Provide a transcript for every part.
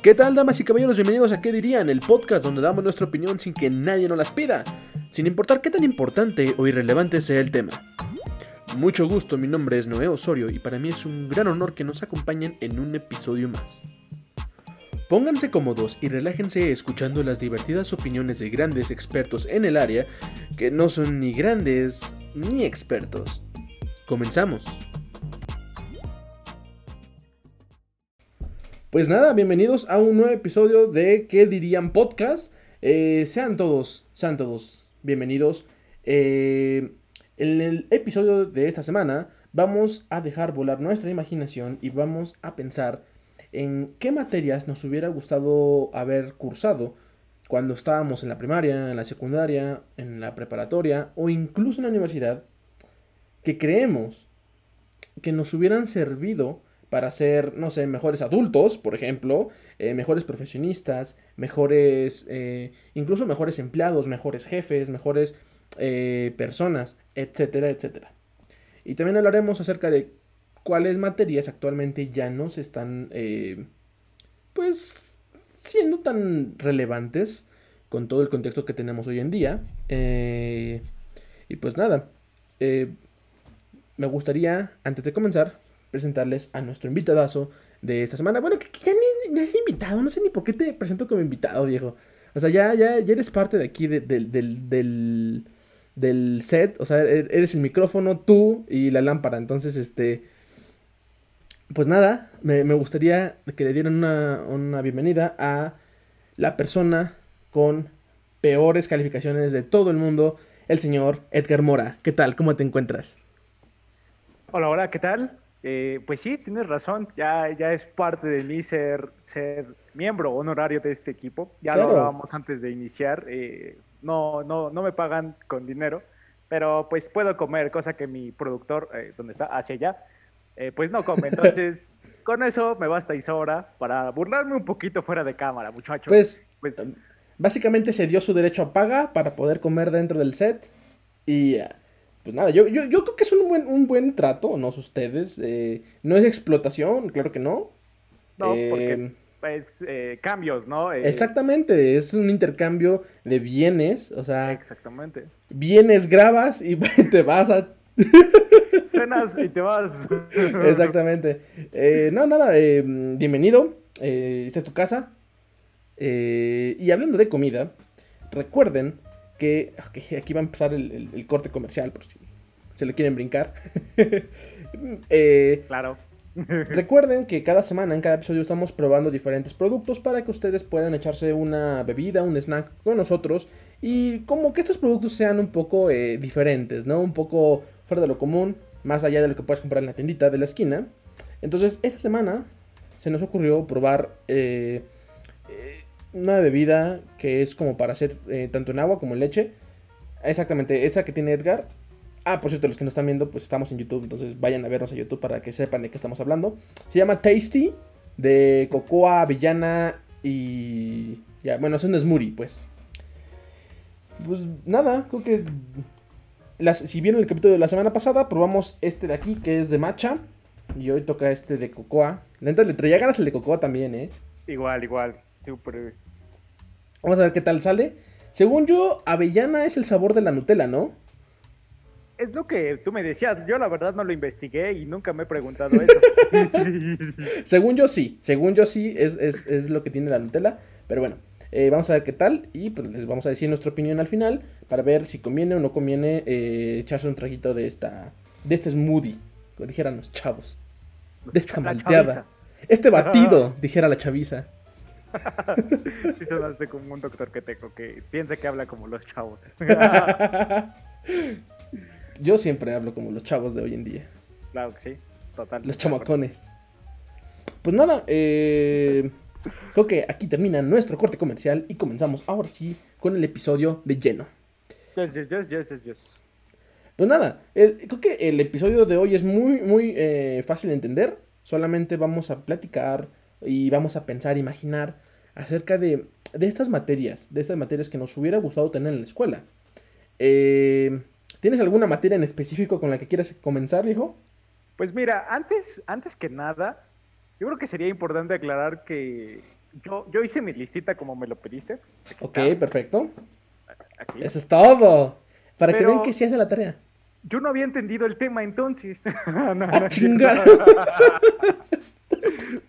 ¿Qué tal, damas y caballeros? Bienvenidos a ¿Qué dirían? El podcast donde damos nuestra opinión sin que nadie nos las pida, sin importar qué tan importante o irrelevante sea el tema. Mucho gusto, mi nombre es Noé Osorio y para mí es un gran honor que nos acompañen en un episodio más. Pónganse cómodos y relájense escuchando las divertidas opiniones de grandes expertos en el área que no son ni grandes ni expertos. Comenzamos. Pues nada, bienvenidos a un nuevo episodio de ¿Qué dirían podcast? Eh, sean todos, sean todos bienvenidos. Eh, en el episodio de esta semana vamos a dejar volar nuestra imaginación y vamos a pensar en qué materias nos hubiera gustado haber cursado cuando estábamos en la primaria, en la secundaria, en la preparatoria o incluso en la universidad, que creemos que nos hubieran servido para ser, no sé, mejores adultos, por ejemplo, eh, mejores profesionistas, mejores, eh, incluso mejores empleados, mejores jefes, mejores eh, personas, etcétera, etcétera. Y también hablaremos acerca de cuáles materias actualmente ya no se están, pues, siendo tan relevantes con todo el contexto que tenemos hoy en día. y pues nada, me gustaría, antes de comenzar, presentarles a nuestro invitadazo de esta semana. Bueno, que, ya ni, has invitado, no sé ni por qué te presento como invitado, viejo. O sea, ya, ya, ya eres parte de aquí del, del, del, set. O sea, er, eres el micrófono, tú y la lámpara. Entonces, este. Pues nada, me, gustaría que le dieran una, una bienvenida a la persona con peores calificaciones de todo el mundo, el señor Edgar Mora. ¿Qué tal? ¿Cómo te encuentras? Hola, hola, ¿qué tal? Eh, pues sí, tienes razón, ya, ya es parte de mí ser, ser miembro honorario de este equipo. Ya lo hablábamos antes de iniciar. Eh, no, no, no me pagan con dinero, pero pues puedo comer, cosa que mi productor, eh, donde está, hacia allá, pues no come. Entonces, con eso me basta y sobra para burlarme un poquito fuera de cámara, muchachos. Pues, pues básicamente se dio su derecho a paga para poder comer dentro del set y pues nada, yo, yo, yo creo que es un buen, un buen trato, no sé ustedes. Eh, no es explotación, claro que no. No, porque es pues, eh, cambios, ¿no? Eh, exactamente, es un intercambio de bienes, o sea. Exactamente. Vienes, grabas y te vas a. Cenas y te vas. exactamente. no, nada, bienvenido. esta es tu casa. y hablando de comida, recuerden que aquí va a empezar el, corte comercial, por si se le quieren brincar. Eh, claro. recuerden que cada semana, en cada episodio, estamos probando diferentes productos para que ustedes puedan echarse una bebida, un snack con nosotros. Y como que estos productos sean un poco eh, diferentes, ¿no? Un poco fuera de lo común, más allá de lo que puedes comprar en la tiendita de la esquina. Entonces, esta semana se nos ocurrió probar eh, una bebida que es como para hacer eh, tanto en agua como en leche. Exactamente, esa que tiene Edgar. Ah, por cierto, los que nos están viendo, pues estamos en YouTube, entonces vayan a vernos a YouTube para que sepan de qué estamos hablando. Se llama Tasty, de cocoa, avellana y... Ya, bueno, es un smoothie, pues. Pues nada, creo que... Las, si vieron el capítulo de la semana pasada, probamos este de aquí, que es de matcha. Y hoy toca este de cocoa. Entonces le traía ganas el de cocoa también, ¿eh? Igual, igual. Vamos a ver qué tal sale. Según yo, avellana es el sabor de la Nutella, ¿no? Es lo que tú me decías. Yo la verdad no lo investigué y nunca me he preguntado eso. según yo sí, según yo sí es, lo que tiene la Nutella. Pero bueno, eh, vamos a ver qué tal y pues les vamos a decir nuestra opinión al final para ver si conviene o no conviene eh, echarse un traguito de esta, de este smoothie, como dijeran los chavos, de esta malteada, este batido, dijera la chaviza. Sí sonaste como un doctor que tengo que piensa que habla como los chavos. Yo siempre hablo como los chavos de hoy en día. Claro que sí, total. Los chamacones. Pues nada, eh, creo que aquí termina nuestro corte comercial y comenzamos ahora sí con el episodio de lleno. Yes, yes, yes, yes, Pues nada, creo que el episodio de hoy es muy, muy eh, fácil de entender. Solamente vamos a platicar y vamos a pensar, imaginar acerca de, estas materias, de estas materias que nos hubiera gustado tener en la escuela. Eh, ¿Tienes alguna materia en específico con la que quieras comenzar, hijo? Pues mira, antes, antes que nada, yo creo que sería importante aclarar que Yo, yo hice mi listita como me lo pediste. ok, perfecto. Eso es todo. Para que vean que sí hace la tarea. Yo no había entendido el tema entonces. no, no, ah, no,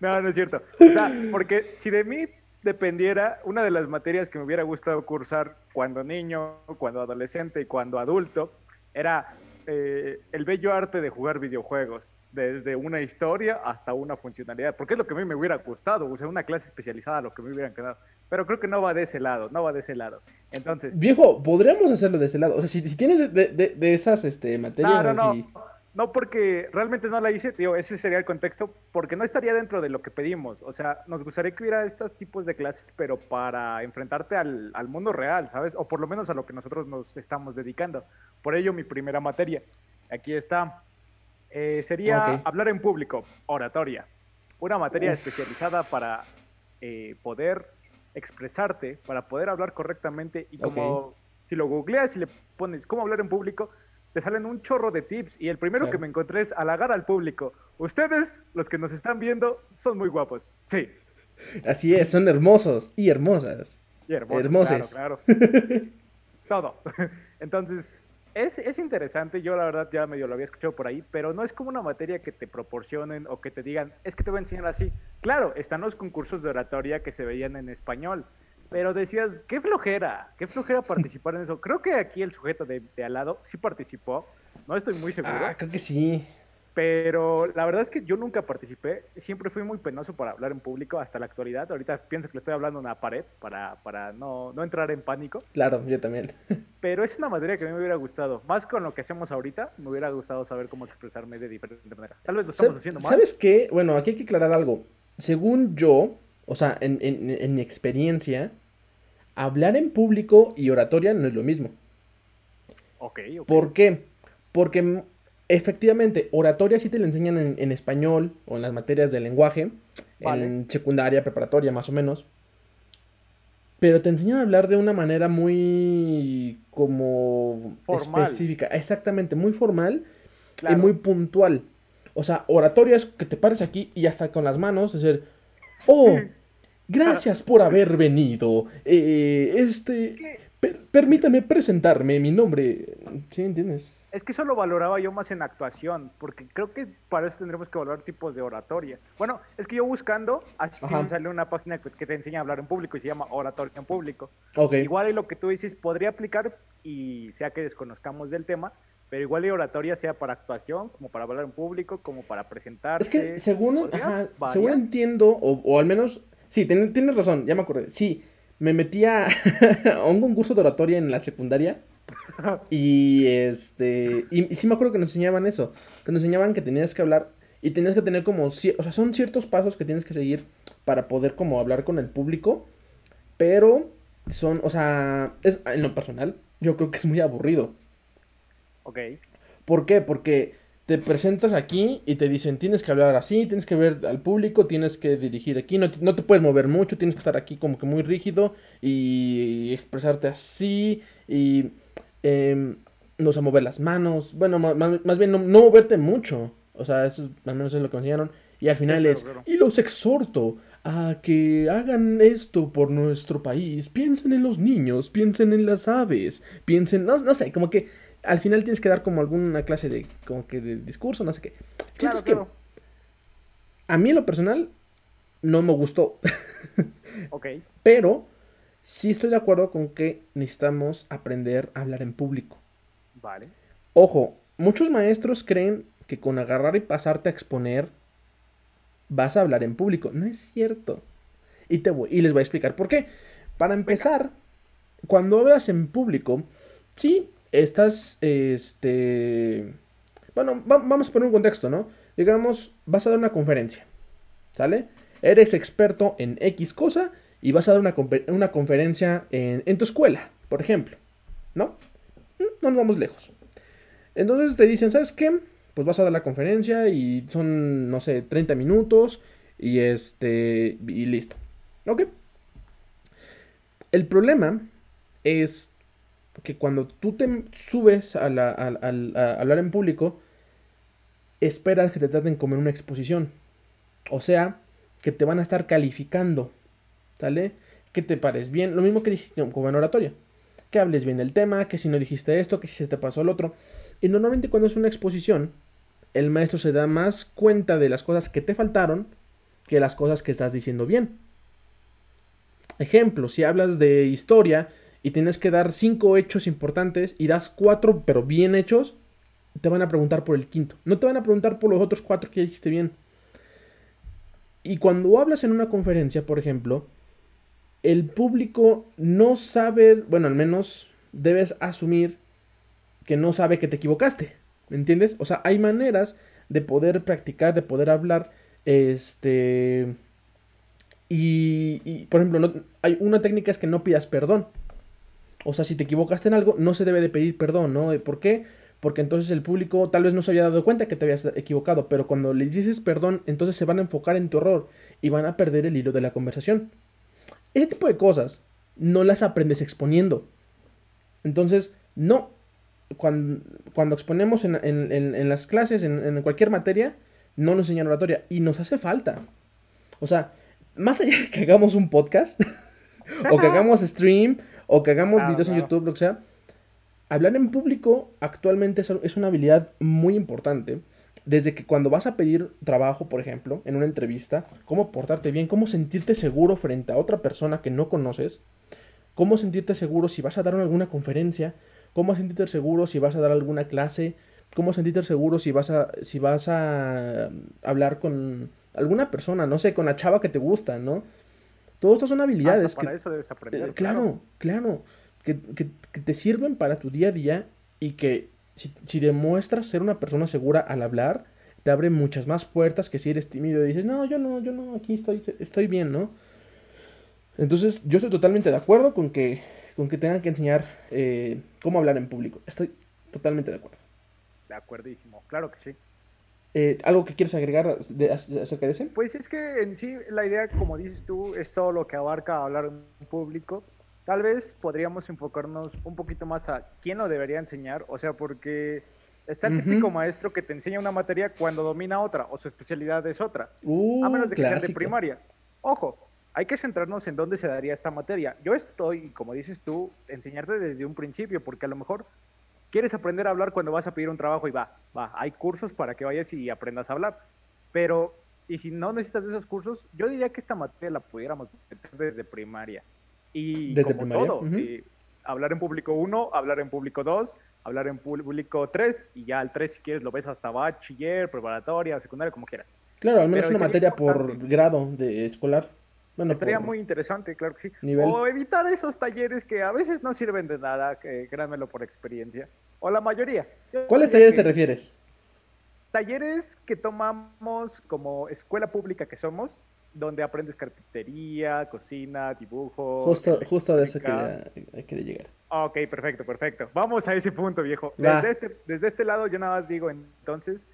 no, no es cierto. O sea, porque si de mí dependiera, una de las materias que me hubiera gustado cursar cuando niño, cuando adolescente y cuando adulto, era eh, el bello arte de jugar videojuegos, desde una historia hasta una funcionalidad, porque es lo que a mí me hubiera gustado, o sea, una clase especializada, lo que me hubieran quedado. Pero creo que no va de ese lado, no va de ese lado. Entonces. Viejo, podríamos hacerlo de ese lado. O sea, si, tienes de, de, esas este, materias. No, no, no, porque realmente no la hice, tío, ese sería el contexto, porque no estaría dentro de lo que pedimos. O sea, nos gustaría que hubiera estos tipos de clases, pero para enfrentarte al, al mundo real, ¿sabes? O por lo menos a lo que nosotros nos estamos dedicando. Por ello, mi primera materia. Aquí está. Eh, sería hablar en público, oratoria. Una materia especializada para eh, poder expresarte, para poder hablar correctamente y como si lo googleas y le pones cómo hablar en público, te salen un chorro de tips y el primero que me encontré es halagar al público. Ustedes, los que nos están viendo, son muy guapos. Sí. Así es, son hermosos y hermosas. Y hermosos. Claro, claro. Todo. Entonces, es, interesante, yo la verdad ya medio lo había escuchado por ahí, pero no es como una materia que te proporcionen o que te digan, es que te voy a enseñar así. Claro, están los concursos de oratoria que se veían en español, pero decías, qué flojera, qué flojera participar en eso. Creo que aquí el sujeto de, de al lado sí participó, no estoy muy seguro. Ah, creo que sí. Pero la verdad es que yo nunca participé, siempre fui muy penoso para hablar en público hasta la actualidad. Ahorita pienso que le estoy hablando a una pared para, para no, no entrar en pánico. Claro, yo también. Pero es una materia que a mí me hubiera gustado. Más con lo que hacemos ahorita, me hubiera gustado saber cómo expresarme de diferente manera. Tal vez lo estamos haciendo mal. ¿Sabes qué? Bueno, aquí hay que aclarar algo. Según yo, o sea, en, en, en mi experiencia, hablar en público y oratoria no es lo mismo. Ok, ok. ¿Por qué? Porque Efectivamente, oratoria sí te la enseñan en, español o en las materias de lenguaje, en secundaria, preparatoria más o menos. Pero te enseñan a hablar de una manera muy como específica, exactamente, muy formal y muy puntual. O sea, oratoria es que te pares aquí y hasta con las manos, es decir, oh, gracias por haber venido. Eh, este, permítame presentarme, mi nombre. ¿Sí entiendes? Es que eso lo valoraba yo más en actuación, porque creo que para eso tendremos que valorar tipos de oratoria. Bueno, es que yo buscando, así sale una página que, te enseña a hablar en público y se llama Oratoria en Público. Igual y lo que tú dices podría aplicar, y sea que desconozcamos del tema, pero igual y oratoria sea para actuación, como para hablar en público, como para presentarse. Es que según, según entiendo, o, al menos, sí, tienes razón, ya me acordé, sí, me metía a un concurso de oratoria en la secundaria y este. Y, sí me acuerdo que nos enseñaban eso. Que nos enseñaban que tenías que hablar. Y tenías que tener como. O sea, son ciertos pasos que tienes que seguir para poder como hablar con el público. Pero son. O sea. Es, en lo personal, yo creo que es muy aburrido. Ok. ¿Por qué? Porque te presentas aquí y te dicen tienes que hablar así, tienes que ver al público, tienes que dirigir aquí, no, no, te puedes mover mucho, tienes que estar aquí como que muy rígido y expresarte así y eh, no sé, mover las manos, bueno, más, bien no, moverte mucho, o sea, eso al menos es lo que enseñaron. Y al final es, y los exhorto a que hagan esto por nuestro país, piensen en los niños, piensen en las aves, piensen, no, no sé, como que al final tienes que dar como alguna clase de, como que de discurso, no sé qué. Claro, que a mí en lo personal no me gustó. ok. Pero sí estoy de acuerdo con que necesitamos aprender a hablar en público. Vale. Ojo, muchos maestros creen que con agarrar y pasarte a exponer vas a hablar en público. No es cierto. Y, te voy, y les voy a explicar por qué. Para empezar, cuando hablas en público, sí, estás, este... Bueno, vamos a poner un contexto, ¿no? Digamos, vas a dar una conferencia, ¿sale? Eres experto en X cosa y vas a dar una, conferencia en, tu escuela, por ejemplo, ¿no? Mm, no nos vamos lejos. Entonces te dicen, ¿sabes qué? Pues vas a dar la conferencia y son, no sé, 30 minutos y este, y listo. ¿Ok? El problema es que cuando tú te subes a, a hablar en público, esperas que te traten como en una exposición. O sea, que te van a estar calificando ¿Sale? Que te pares bien. Lo mismo que dije como en oratoria. Que hables bien del tema, que si no dijiste esto, que si se te pasó el otro. Y normalmente cuando es una exposición, el maestro se da más cuenta de las cosas que te faltaron que las cosas que estás diciendo bien. Ejemplo, si hablas de historia y tienes que dar cinco hechos importantes y das cuatro pero bien hechos, te van a preguntar por el quinto. No te van a preguntar por los otros cuatro que dijiste bien. Y cuando hablas en una conferencia, por ejemplo, el público no sabe, bueno, al menos debes asumir que no sabe que te equivocaste. ¿Me entiendes? O sea, hay maneras de poder practicar, de poder hablar, este... Y, por ejemplo, no, hay una técnica es que no pidas perdón. O sea, si te equivocaste en algo, no se debe de pedir perdón, ¿no? ¿Por qué? Porque entonces el público tal vez no se había dado cuenta que te habías equivocado, pero cuando le dices perdón, entonces se van a enfocar en tu error y van a perder el hilo de la conversación. Ese tipo de cosas no las aprendes exponiendo. Entonces, no, cuando, exponemos en, las clases, en, cualquier materia, no nos enseñan oratoria. Y nos hace falta. O sea, más allá de que hagamos un podcast, o que hagamos stream, o que hagamos videos en YouTube, lo que sea, hablar en público actualmente es una habilidad muy importante. Desde que cuando vas a pedir trabajo, por ejemplo, en una entrevista, cómo portarte bien, cómo sentirte seguro frente a otra persona que no conoces, cómo sentirte seguro si vas a dar alguna conferencia, cómo sentirte seguro si vas a dar alguna clase, cómo sentirte seguro si vas a, si vas a um, hablar con alguna persona, no sé, con la chava que te gusta, ¿no? Todas estas son habilidades para eso debes aprender. Eh, claro, claro, que, te sirven para tu día a día y que si, si, demuestras ser una persona segura al hablar, te abre muchas más puertas que si eres tímido y dices, no, yo no, yo no, aquí estoy, estoy bien, ¿no? Entonces, yo estoy totalmente de acuerdo con que con que tengan que enseñar eh, cómo hablar en público. Estoy totalmente de acuerdo. De acuerdísimo, claro que sí. Eh, ¿Algo que quieres agregar de, acerca de ese? Pues es que en sí la idea, como dices tú, es todo lo que abarca hablar en público. Tal vez podríamos enfocarnos un poquito más a quién lo debería enseñar, o sea, porque está el típico maestro que te enseña una materia cuando domina otra o su especialidad es otra, a menos de que sea de primaria. Ojo, hay que centrarnos en dónde se daría esta materia. Yo estoy, como dices tú, enseñarte desde un principio, porque a lo mejor quieres aprender a hablar cuando vas a pedir un trabajo y va, va, hay cursos para que vayas y aprendas a hablar. Pero, y si no necesitas de esos cursos, yo diría que esta materia la pudiéramos meter desde primaria. Y desde como todo, eh, hablar en público 1, hablar en público 2, hablar en público 3, y ya al 3 si quieres lo ves hasta bachiller, preparatoria, secundaria, como quieras. Claro, al menos una materia por grado de escolar. Bueno, Estaría muy interesante, claro que sí. O evitar esos talleres que a veces no sirven de nada, que, créanmelo por experiencia. O la mayoría. ¿Cuáles talleres te refieres? Talleres que tomamos como escuela pública que somos, donde aprendes carpintería, cocina, dibujo. Justo, justo de eso quería, quería, llegar. Ok, perfecto, perfecto. Vamos a ese punto, viejo. Desde este, desde este lado yo nada más digo entonces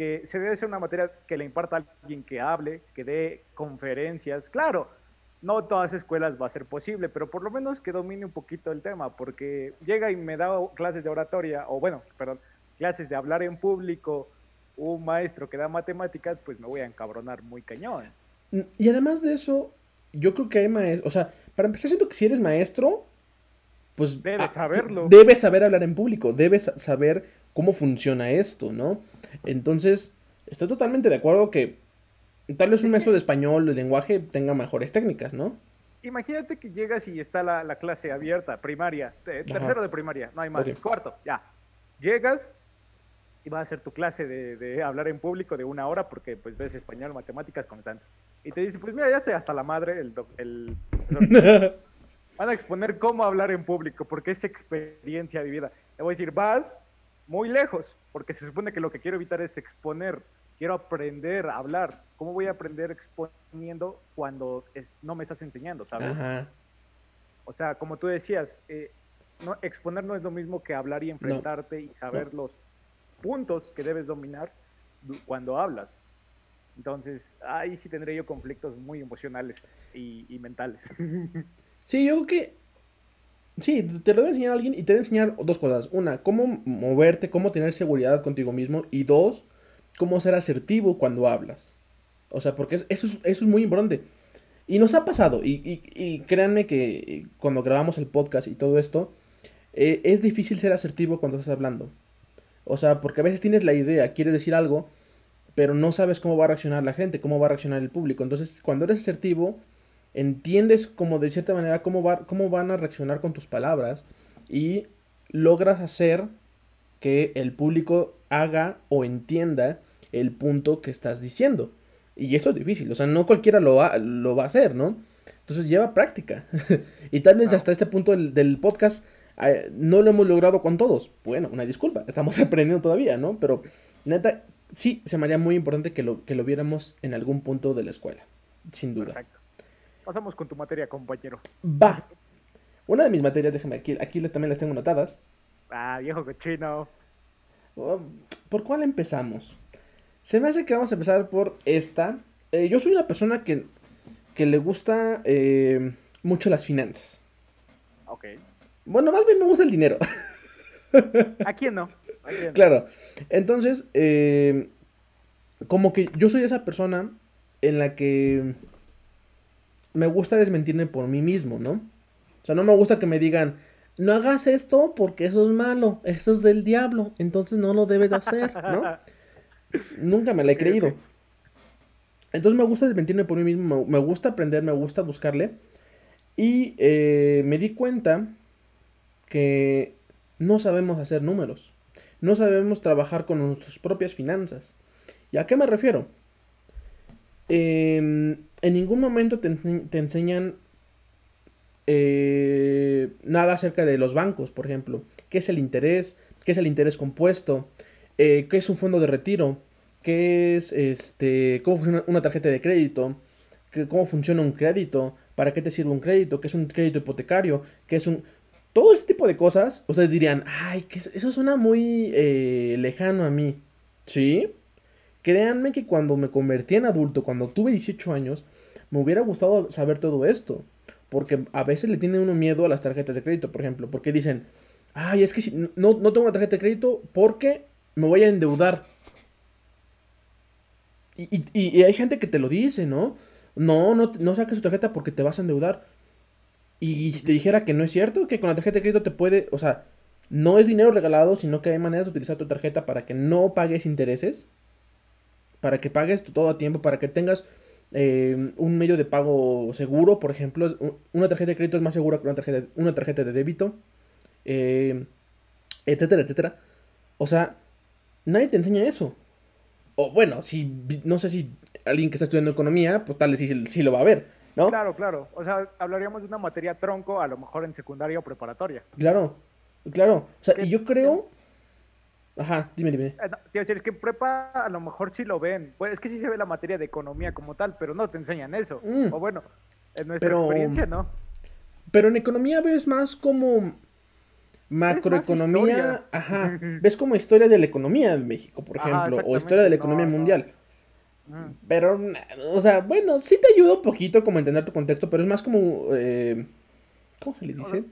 que se debe ser una materia que le imparta a alguien que hable, que dé conferencias. Claro, no todas escuelas va a ser posible, pero por lo menos que domine un poquito el tema, porque llega y me da clases de oratoria, o bueno, perdón, clases de hablar en público, un maestro que da matemáticas, pues me voy a encabronar muy cañón. Y además de eso, yo creo que hay maestros, o sea, para empezar siento que si eres maestro, pues... Debes ah, saberlo. Debes saber hablar en público, debes saber cómo funciona esto, ¿no? Entonces, estoy totalmente de acuerdo que tal vez un maestro de español, de lenguaje, tenga mejores técnicas, ¿no? Imagínate que llegas y está la, clase abierta, primaria, tercero de primaria, no hay más, cuarto, ya. Llegas y vas a hacer tu clase de, hablar en público de una hora porque pues ves español, matemáticas, constante. Y te dice, pues mira, ya estoy hasta la madre, el, el van a exponer cómo hablar en público porque es experiencia vivida. Le voy a decir, vas muy lejos, porque se supone que lo que quiero evitar es exponer, quiero aprender a hablar. ¿Cómo voy a aprender exponiendo cuando no me estás enseñando, sabes? O sea, como tú decías, eh, no, exponer no es lo mismo que hablar y enfrentarte y saber los puntos que debes dominar cuando hablas. Entonces, ahí sí tendré yo conflictos muy emocionales y, y mentales. Sí, yo creo que Sí, te lo debe enseñar a alguien y te debe enseñar dos cosas. Una, cómo moverte, cómo tener seguridad contigo mismo. Y dos, cómo ser asertivo cuando hablas. O sea, porque eso es, eso es muy importante. Y nos ha pasado, y, créanme que cuando grabamos el podcast y todo esto, eh, es difícil ser asertivo cuando estás hablando. O sea, porque a veces tienes la idea, quieres decir algo, pero no sabes cómo va a reaccionar la gente, cómo va a reaccionar el público. Entonces, cuando eres asertivo, entiendes como de cierta manera cómo, va, cómo van a reaccionar con tus palabras y logras hacer que el público haga o entienda el punto que estás diciendo. Y eso es difícil, o sea, no cualquiera lo va, lo va a hacer, ¿no? Entonces lleva práctica. y tal vez hasta este punto del, podcast eh, no lo hemos logrado con todos. Bueno, una disculpa, estamos aprendiendo todavía, ¿no? Pero neta, sí, se me haría muy importante que lo, que lo viéramos en algún punto de la escuela, sin duda. Perfecto. Pasamos con tu materia, compañero. Va. Una de mis materias, déjame aquí, aquí también las tengo anotadas. Ah, viejo cochino. Oh, ¿Por cuál empezamos? Se me hace que vamos a empezar por esta. Eh, yo soy una persona que, que le gusta eh, mucho las finanzas. Ok. Bueno, más bien me gusta el dinero. ¿A quién no? Claro. Entonces, eh, como que yo soy esa persona en la que me gusta desmentirme por mí mismo, ¿no? O sea, no me gusta que me digan, no hagas esto porque eso es malo, eso es del diablo, entonces no lo debes hacer, ¿no? Nunca me la he creído. Entonces me gusta desmentirme por mí mismo, me gusta aprender, me gusta buscarle. Y eh, me di cuenta que no sabemos hacer números, no sabemos trabajar con nuestras propias finanzas. ¿Y a qué me refiero? Em, en ningún momento te, enseñan eh, nada acerca de los bancos, por ejemplo. ¿Qué es el interés? ¿Qué es el interés compuesto? Eh, ¿Qué es un fondo de retiro? ¿Qué es este? ¿Cómo funciona una tarjeta de crédito? ¿Cómo funciona un crédito? ¿Para qué te sirve un crédito? ¿Qué es un crédito hipotecario? ¿Qué es un...? Todo ese tipo de cosas, ustedes dirían, ay, que eso suena muy eh, lejano a mí. ¿Sí? Créanme que cuando me convertí en adulto, cuando tuve 18 años, me hubiera gustado saber todo esto. Porque a veces le tiene uno miedo a las tarjetas de crédito, por ejemplo. Porque dicen, ay, es que si, no, no tengo una tarjeta de crédito porque me voy a endeudar. Y, y, hay gente que te lo dice, ¿no? No, no, no saques tu tarjeta porque te vas a endeudar. Y si te dijera que no es cierto, que con la tarjeta de crédito te puede, o sea, no es dinero regalado, sino que hay maneras de utilizar tu tarjeta para que no pagues intereses, para que pagues todo a tiempo, para que tengas eh, un medio de pago seguro, por ejemplo, una tarjeta de crédito es más segura que una tarjeta, una tarjeta de débito, eh, etcétera, etcétera. O sea, nadie te enseña eso. O bueno, si no sé si alguien que está estudiando economía, pues tal vez sí, lo va a ver, ¿no? Claro, claro. O sea, hablaríamos de una materia tronco, a lo mejor en secundaria o preparatoria. Claro, claro. O sea, y yo creo Ajá, dime, dime. Eh, decir, es que en prepa a lo mejor sí lo ven. Pues es que sí se ve la materia de economía como tal, pero no te enseñan eso. Mm. O bueno, en nuestra experiencia, ¿no? Pero en economía ves más como macroeconomía, ajá, ves como historia de la economía de México, por ejemplo, o historia de la economía mundial. Pero, o sea, bueno, sí te ayuda un poquito como a entender tu contexto, pero es más como, eh, ¿cómo se le dice?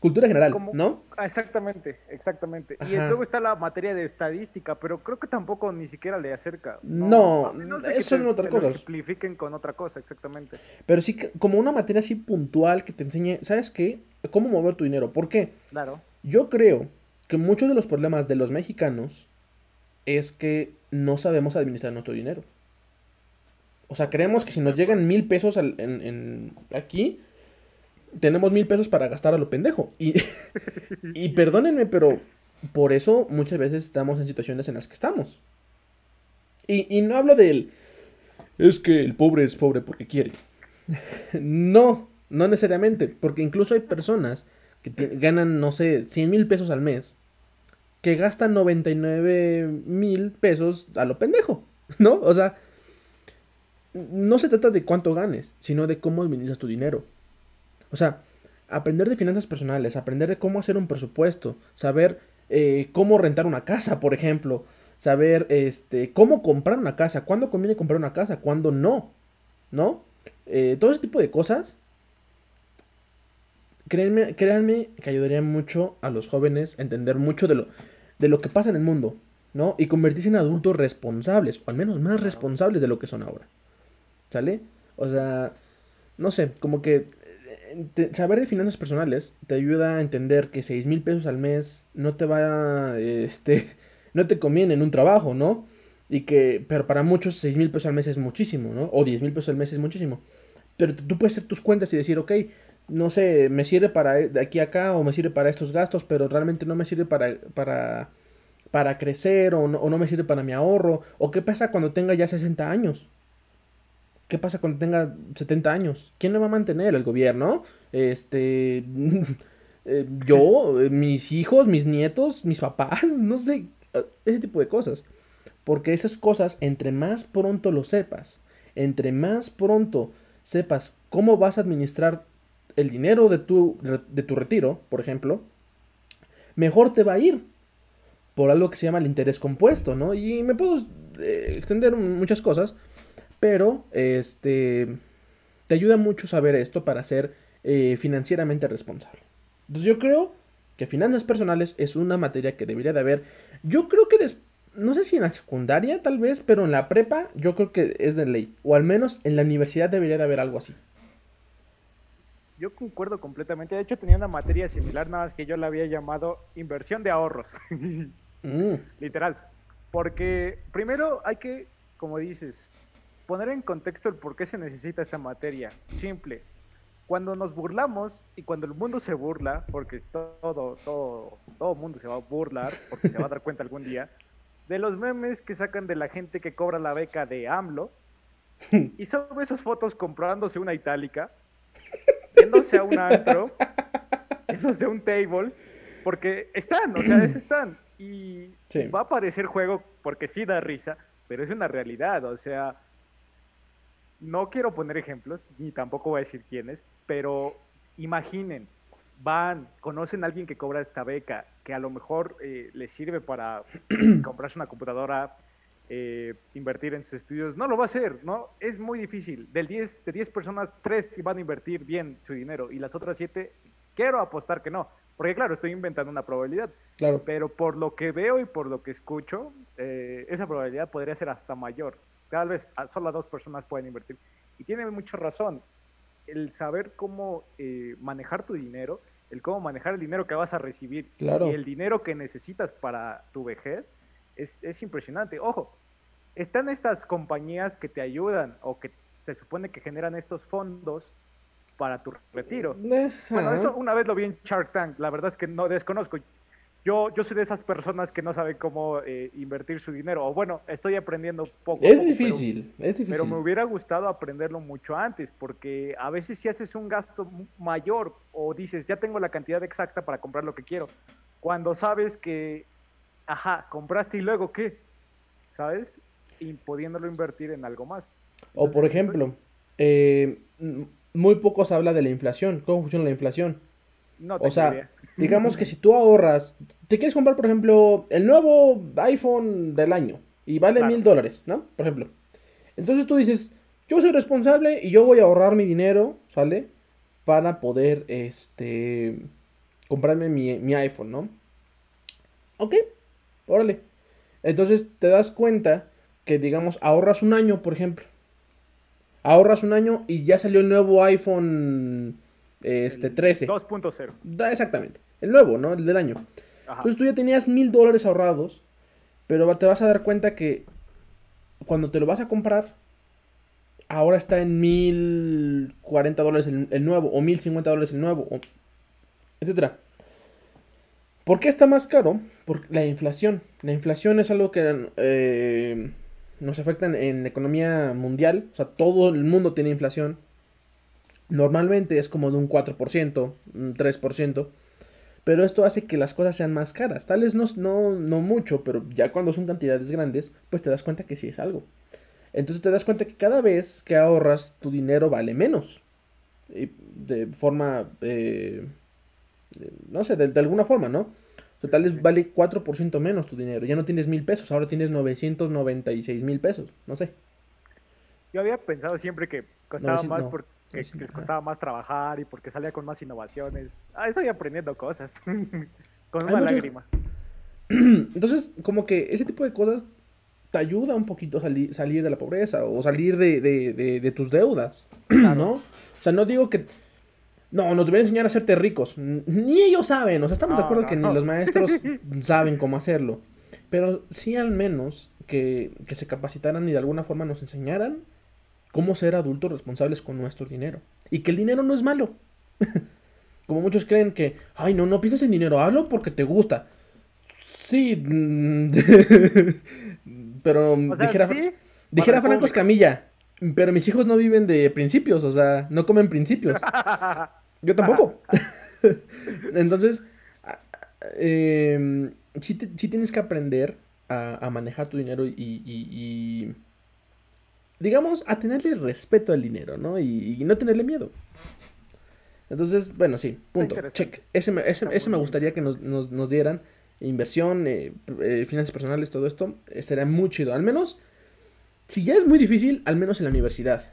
Cultura general, ¿no? Ah, exactamente, exactamente. Y luego está la materia de estadística, pero creo que tampoco ni siquiera le acerca. No, eso es otra cosa. Simplifiquen con otra cosa, exactamente. Pero sí, como una materia así puntual que te enseñe, ¿sabes qué? Cómo mover tu dinero. ¿Por qué? Claro. Yo creo que muchos de los problemas de los mexicanos es que no sabemos administrar nuestro dinero. O sea, creemos que si nos llegan mil pesos en, en, aquí, tenemos mil pesos para gastar a lo pendejo. Y, y perdónenme, pero por eso muchas veces estamos en situaciones en las que estamos. Y, no hablo de él. Es que el pobre es pobre porque quiere. no, no necesariamente. Porque incluso hay personas que ganan, no sé, 100 mil pesos al mes. Que gastan 99 mil pesos a lo pendejo. ¿No? O sea, no se trata de cuánto ganes, sino de cómo administras tu dinero. O sea, aprender de finanzas personales, aprender de cómo hacer un presupuesto, saber eh, cómo rentar una casa, por ejemplo, saber este, cómo comprar una casa, cuándo conviene comprar una casa, cuándo no, ¿no? Eh, todo ese tipo de cosas, créanme, créanme que ayudaría mucho a los jóvenes a entender mucho de lo, de lo que pasa en el mundo, ¿no? Y convertirse en adultos responsables, o al menos más responsables de lo que son ahora. ¿Sale? O sea, no sé, como que saber de finanzas personales te ayuda a entender que 6 mil pesos al mes no te va, este, no te conviene en un trabajo, ¿no? Y que, pero para muchos 6 mil pesos al mes es muchísimo, ¿no? O 10 mil pesos al mes es muchísimo. Pero tú puedes hacer tus cuentas y decir, ok, no sé, me sirve para de aquí a acá o me sirve para estos gastos, pero realmente no me sirve para, para, para crecer o no, o no me sirve para mi ahorro. O qué pasa cuando tenga ya 60 años. ¿Qué pasa cuando tenga 70 años? ¿Quién me va a mantener? ¿El gobierno? Este. Eh, yo, mis hijos, mis nietos, mis papás, no sé. Ese tipo de cosas. Porque esas cosas, entre más pronto lo sepas, entre más pronto sepas cómo vas a administrar el dinero de tu, de tu retiro, por ejemplo, mejor te va a ir. Por algo que se llama el interés compuesto, ¿no? Y me puedo eh, extender muchas cosas. Pero, este, te ayuda mucho saber esto para ser eh, financieramente responsable. Entonces yo creo que finanzas personales es una materia que debería de haber. Yo creo que, no sé si en la secundaria tal vez, pero en la prepa yo creo que es de ley. O al menos en la universidad debería de haber algo así. Yo concuerdo completamente. De hecho tenía una materia similar, nada más que yo la había llamado inversión de ahorros. Mm. Literal. Porque primero hay que, como dices, poner en contexto el por qué se necesita esta materia. Simple. Cuando nos burlamos y cuando el mundo se burla, porque todo, todo, todo mundo se va a burlar, porque se va a dar cuenta algún día, de los memes que sacan de la gente que cobra la beca de AMLO, y son esas fotos comprándose una itálica, yéndose a un antro, yéndose a un table, porque están, o sea, es están. Y va a parecer juego porque sí da risa, pero es una realidad, o sea, no quiero poner ejemplos, ni tampoco voy a decir quiénes, pero imaginen, van, conocen a alguien que cobra esta beca, que a lo mejor eh, les sirve para comprarse una computadora, eh, invertir en sus estudios, no lo va a hacer, ¿no? Es muy difícil. Del 10, de 10 personas, 3 van a invertir bien su dinero y las otras 7 quiero apostar que no. Porque claro, estoy inventando una probabilidad. Claro. Pero por lo que veo y por lo que escucho, eh, esa probabilidad podría ser hasta mayor. Tal vez solo dos personas pueden invertir. Y tiene mucha razón. El saber cómo eh, manejar tu dinero, el cómo manejar el dinero que vas a recibir y el dinero que necesitas para tu vejez, es, es impresionante. Ojo, están estas compañías que te ayudan o que se supone que generan estos fondos para tu retiro. Bueno, eso una vez lo vi en Shark Tank, la verdad es que no desconozco yo, yo soy de esas personas que no saben cómo eh, invertir su dinero. O bueno, estoy aprendiendo poco. Es difícil, pero, es difícil. Pero me hubiera gustado aprenderlo mucho antes, porque a veces si haces un gasto mayor o dices, ya tengo la cantidad exacta para comprar lo que quiero, cuando sabes que, ajá, compraste y luego qué, ¿sabes? Y pudiéndolo invertir en algo más. o por ejemplo, eh, muy poco se habla de la inflación. ¿Cómo funciona la inflación? No o sea, digamos que si tú ahorras, te quieres comprar, por ejemplo, el nuevo iPhone del año y vale mil dólares, ¿no? Por ejemplo. Entonces tú dices, yo soy responsable y yo voy a ahorrar mi dinero, ¿sale? Para poder, este, comprarme mi, mi iPhone, ¿no? Ok, órale. Entonces te das cuenta que, digamos, ahorras un año, por ejemplo. Ahorras un año y ya salió el nuevo iPhone este, 13. 2.0. Exactamente. El nuevo, ¿no? El del año. Entonces tú ya tenías mil dólares ahorrados, pero te vas a dar cuenta que cuando te lo vas a comprar, ahora está en mil cuarenta dólares el, nuevo, o mil cincuenta dólares el nuevo, etc. etcétera. ¿Por qué está más caro? Por la inflación. La inflación es algo que eh, nos afecta en la economía mundial. O sea, todo el mundo tiene inflación. Normalmente es como de un 4%, un 3%, pero esto hace que las cosas sean más caras. Tal vez no, no, mucho, pero ya cuando son cantidades grandes, pues te das cuenta que sí es algo. Entonces te das cuenta que cada vez que ahorras tu dinero vale menos. de forma, eh, no sé, de, alguna forma, ¿no? O sea, tal vez vale 4% menos tu dinero. Ya no tienes mil pesos, ahora tienes 996 mil pesos, no sé. Yo había pensado siempre que costaba más porque que, les costaba más trabajar y porque salía con más innovaciones. Ah, estoy aprendiendo cosas. con una lágrima. Entonces, como que ese tipo de cosas te ayuda un poquito a salir de la pobreza o salir de, tus deudas, ¿no? O sea, no digo que... No, nos deberían enseñar a hacerte ricos. Ni ellos saben, o sea, estamos de acuerdo que ni los maestros saben cómo hacerlo. Pero sí al menos que, que se capacitaran y de alguna forma nos enseñaran cómo ser adultos responsables con nuestro dinero. Y que el dinero no es malo. Como muchos creen que, ay, no, no pienses en dinero, hazlo porque te gusta. Sí, pero dijera, dijera Franco Escamilla, pero mis hijos no viven de principios, o sea, no comen principios. Yo tampoco. Entonces, eh, sí, tienes que aprender a, manejar tu dinero y, digamos, a tenerle respeto al dinero, ¿no? Y, no tenerle miedo. Entonces, bueno, sí, punto. Check. Ese me, ese, me gustaría que nos, dieran inversión, eh, eh, finanzas personales, todo esto. Eh, sería muy chido. Al menos, si ya es muy difícil, al menos en la universidad.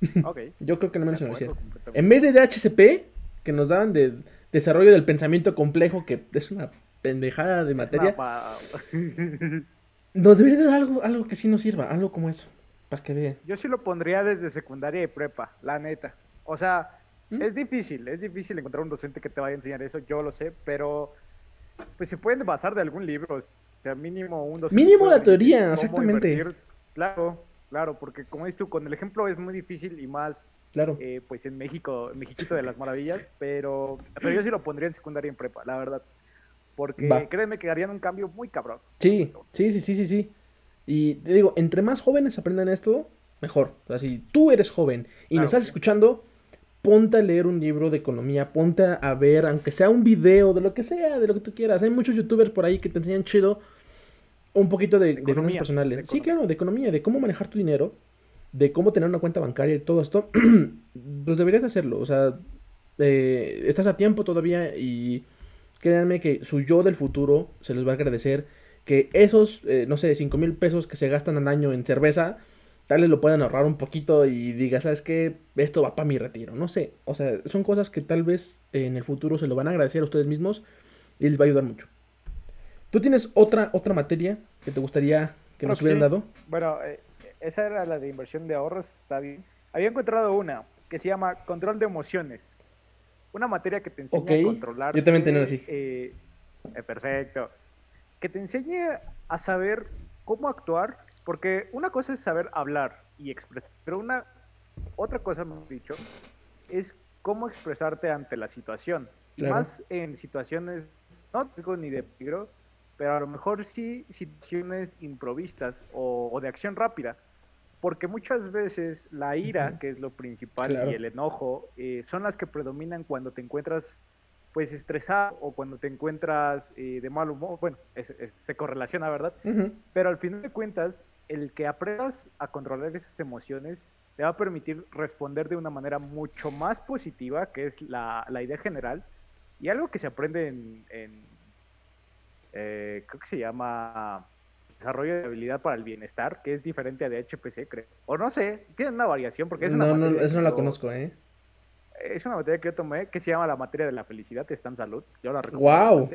Yo creo que al menos en la universidad. En vez de DHCP, que nos daban de desarrollo del pensamiento complejo, que es una pendejada de materia. nos debería dar algo, algo que sí nos sirva, algo como eso, para que vean. Yo sí lo pondría desde secundaria y prepa, la neta. O sea, ¿Mm? Es difícil, es difícil encontrar un docente que te vaya a enseñar eso, yo lo sé, pero pues se pueden basar de algún libro, o sea, mínimo un docente. Mínimo la teoría, exactamente. Claro, claro, porque como dices tú, con el ejemplo es muy difícil y más, claro. Eh, pues en México, en México de las maravillas, pero, pero yo sí lo pondría en secundaria y en prepa, la verdad. Porque créeme que harían un cambio muy cabrón. Sí, sí, sí, sí, sí, sí. Y te digo, entre más jóvenes aprendan esto, mejor. O sea, si tú eres joven y nos estás escuchando, ponte a leer un libro de economía, ponte a ver, aunque sea un video, de lo que sea, de lo que tú quieras. Hay muchos youtubers por ahí que te enseñan chido un poquito de, de, personales. sí, claro, de economía, de cómo manejar tu dinero, de cómo tener una cuenta bancaria y todo esto. pues deberías hacerlo. O sea, eh, estás a tiempo todavía y créanme que su yo del futuro se les va a agradecer que esos, eh, no sé, 5 mil pesos que se gastan al año en cerveza tal vez lo puedan ahorrar un poquito y diga, ¿sabes qué? Esto va para mi retiro. No sé. O sea, son cosas que tal vez en el futuro se lo van a agradecer a ustedes mismos y les va a ayudar mucho. ¿Tú tienes otra, otra materia que te gustaría que nos hubieran dado? Bueno, eh, esa era la de inversión de ahorros, está bien. Había encontrado una que se llama control de emociones. Una materia que te enseña a controlar. Yo también tenía así. Eh, eh, perfecto. Que te enseñe a saber cómo actuar porque una cosa es saber hablar y expresar, pero una otra cosa, hemos dicho, es cómo expresarte ante la situación. Más en situaciones, no tengo ni de peligro, pero a lo mejor sí situaciones improvistas o, de acción rápida. Porque muchas veces la ira, que es lo principal, y el enojo, eh, son las que predominan cuando te encuentras pues estresado o cuando te encuentras eh, de mal humor, bueno, se correlaciona, ¿verdad? Pero al final de cuentas, el que aprendas a controlar esas emociones te va a permitir responder de una manera mucho más positiva, que es la, idea general, y algo que se aprende en, eh, creo que se llama desarrollo de habilidad para el bienestar, que es diferente a de HPC, creo. O no sé, tiene una variación, porque es una... No, no, eso no la conozco, ¿eh? Es una materia que yo tomé que se llama la materia de la felicidad, está en salud, yo la recomiendo. ¡Wow!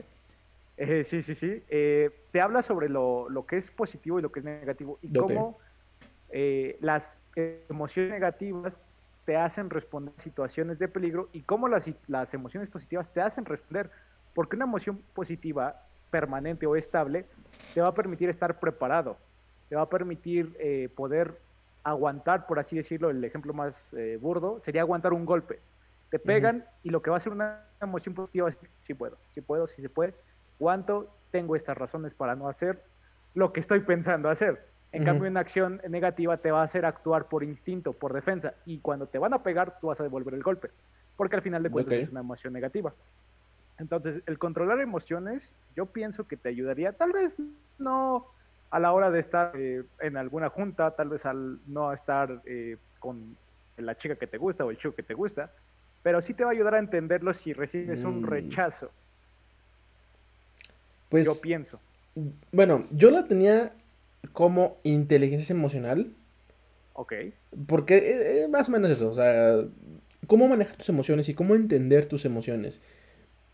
Eh, sí, sí, sí. Eh, te habla sobre lo, que es positivo y lo que es negativo y cómo eh, las emociones negativas te hacen responder a situaciones de peligro y cómo las, las emociones positivas te hacen responder. Porque una emoción positiva, permanente o estable, te va a permitir estar preparado, te va a permitir poder aguantar, por así decirlo, el ejemplo más burdo, sería aguantar un golpe. Te pegan y lo que va a ser una emoción positiva es, sí puedo, sí puedo, sí se puede. Cuánto tengo estas razones para no hacer lo que estoy pensando hacer. En cambio, una acción negativa te va a hacer actuar por instinto, por defensa, y cuando te van a pegar, tú vas a devolver el golpe, porque al final de cuentas es una emoción negativa. Entonces, el controlar emociones, yo pienso que te ayudaría, tal vez no a la hora de estar eh, en alguna junta, tal vez al no estar eh, con la chica que te gusta o el chico que te gusta, pero sí te va a ayudar a entenderlo si recibes un mm. rechazo pues, yo pienso. Bueno, yo la tenía como inteligencia emocional. Ok. Porque eh, eh, más o menos eso, o sea, cómo manejar tus emociones y cómo entender tus emociones.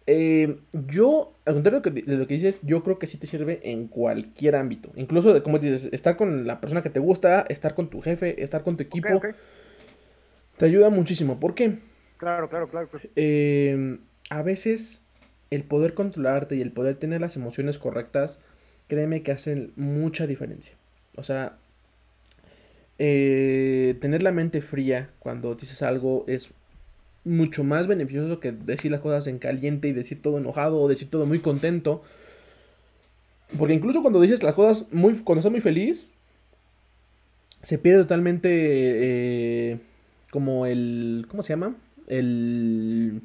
eh, yo, al contrario de lo que dices, yo creo que sí te sirve en cualquier ámbito. Incluso, de, como dices, estar con la persona que te gusta, estar con tu jefe, estar con tu equipo. Te ayuda muchísimo. ¿Por qué? Claro, claro, claro. Eh, a veces el poder controlarte y el poder tener las emociones correctas, créeme que hacen mucha diferencia. O sea, eh, tener la mente fría cuando dices algo es mucho más beneficioso que decir las cosas en caliente y decir todo enojado o decir todo muy contento. Porque incluso cuando dices las cosas muy, cuando estás muy feliz, se pierde totalmente eh, como el, ¿cómo se llama? El,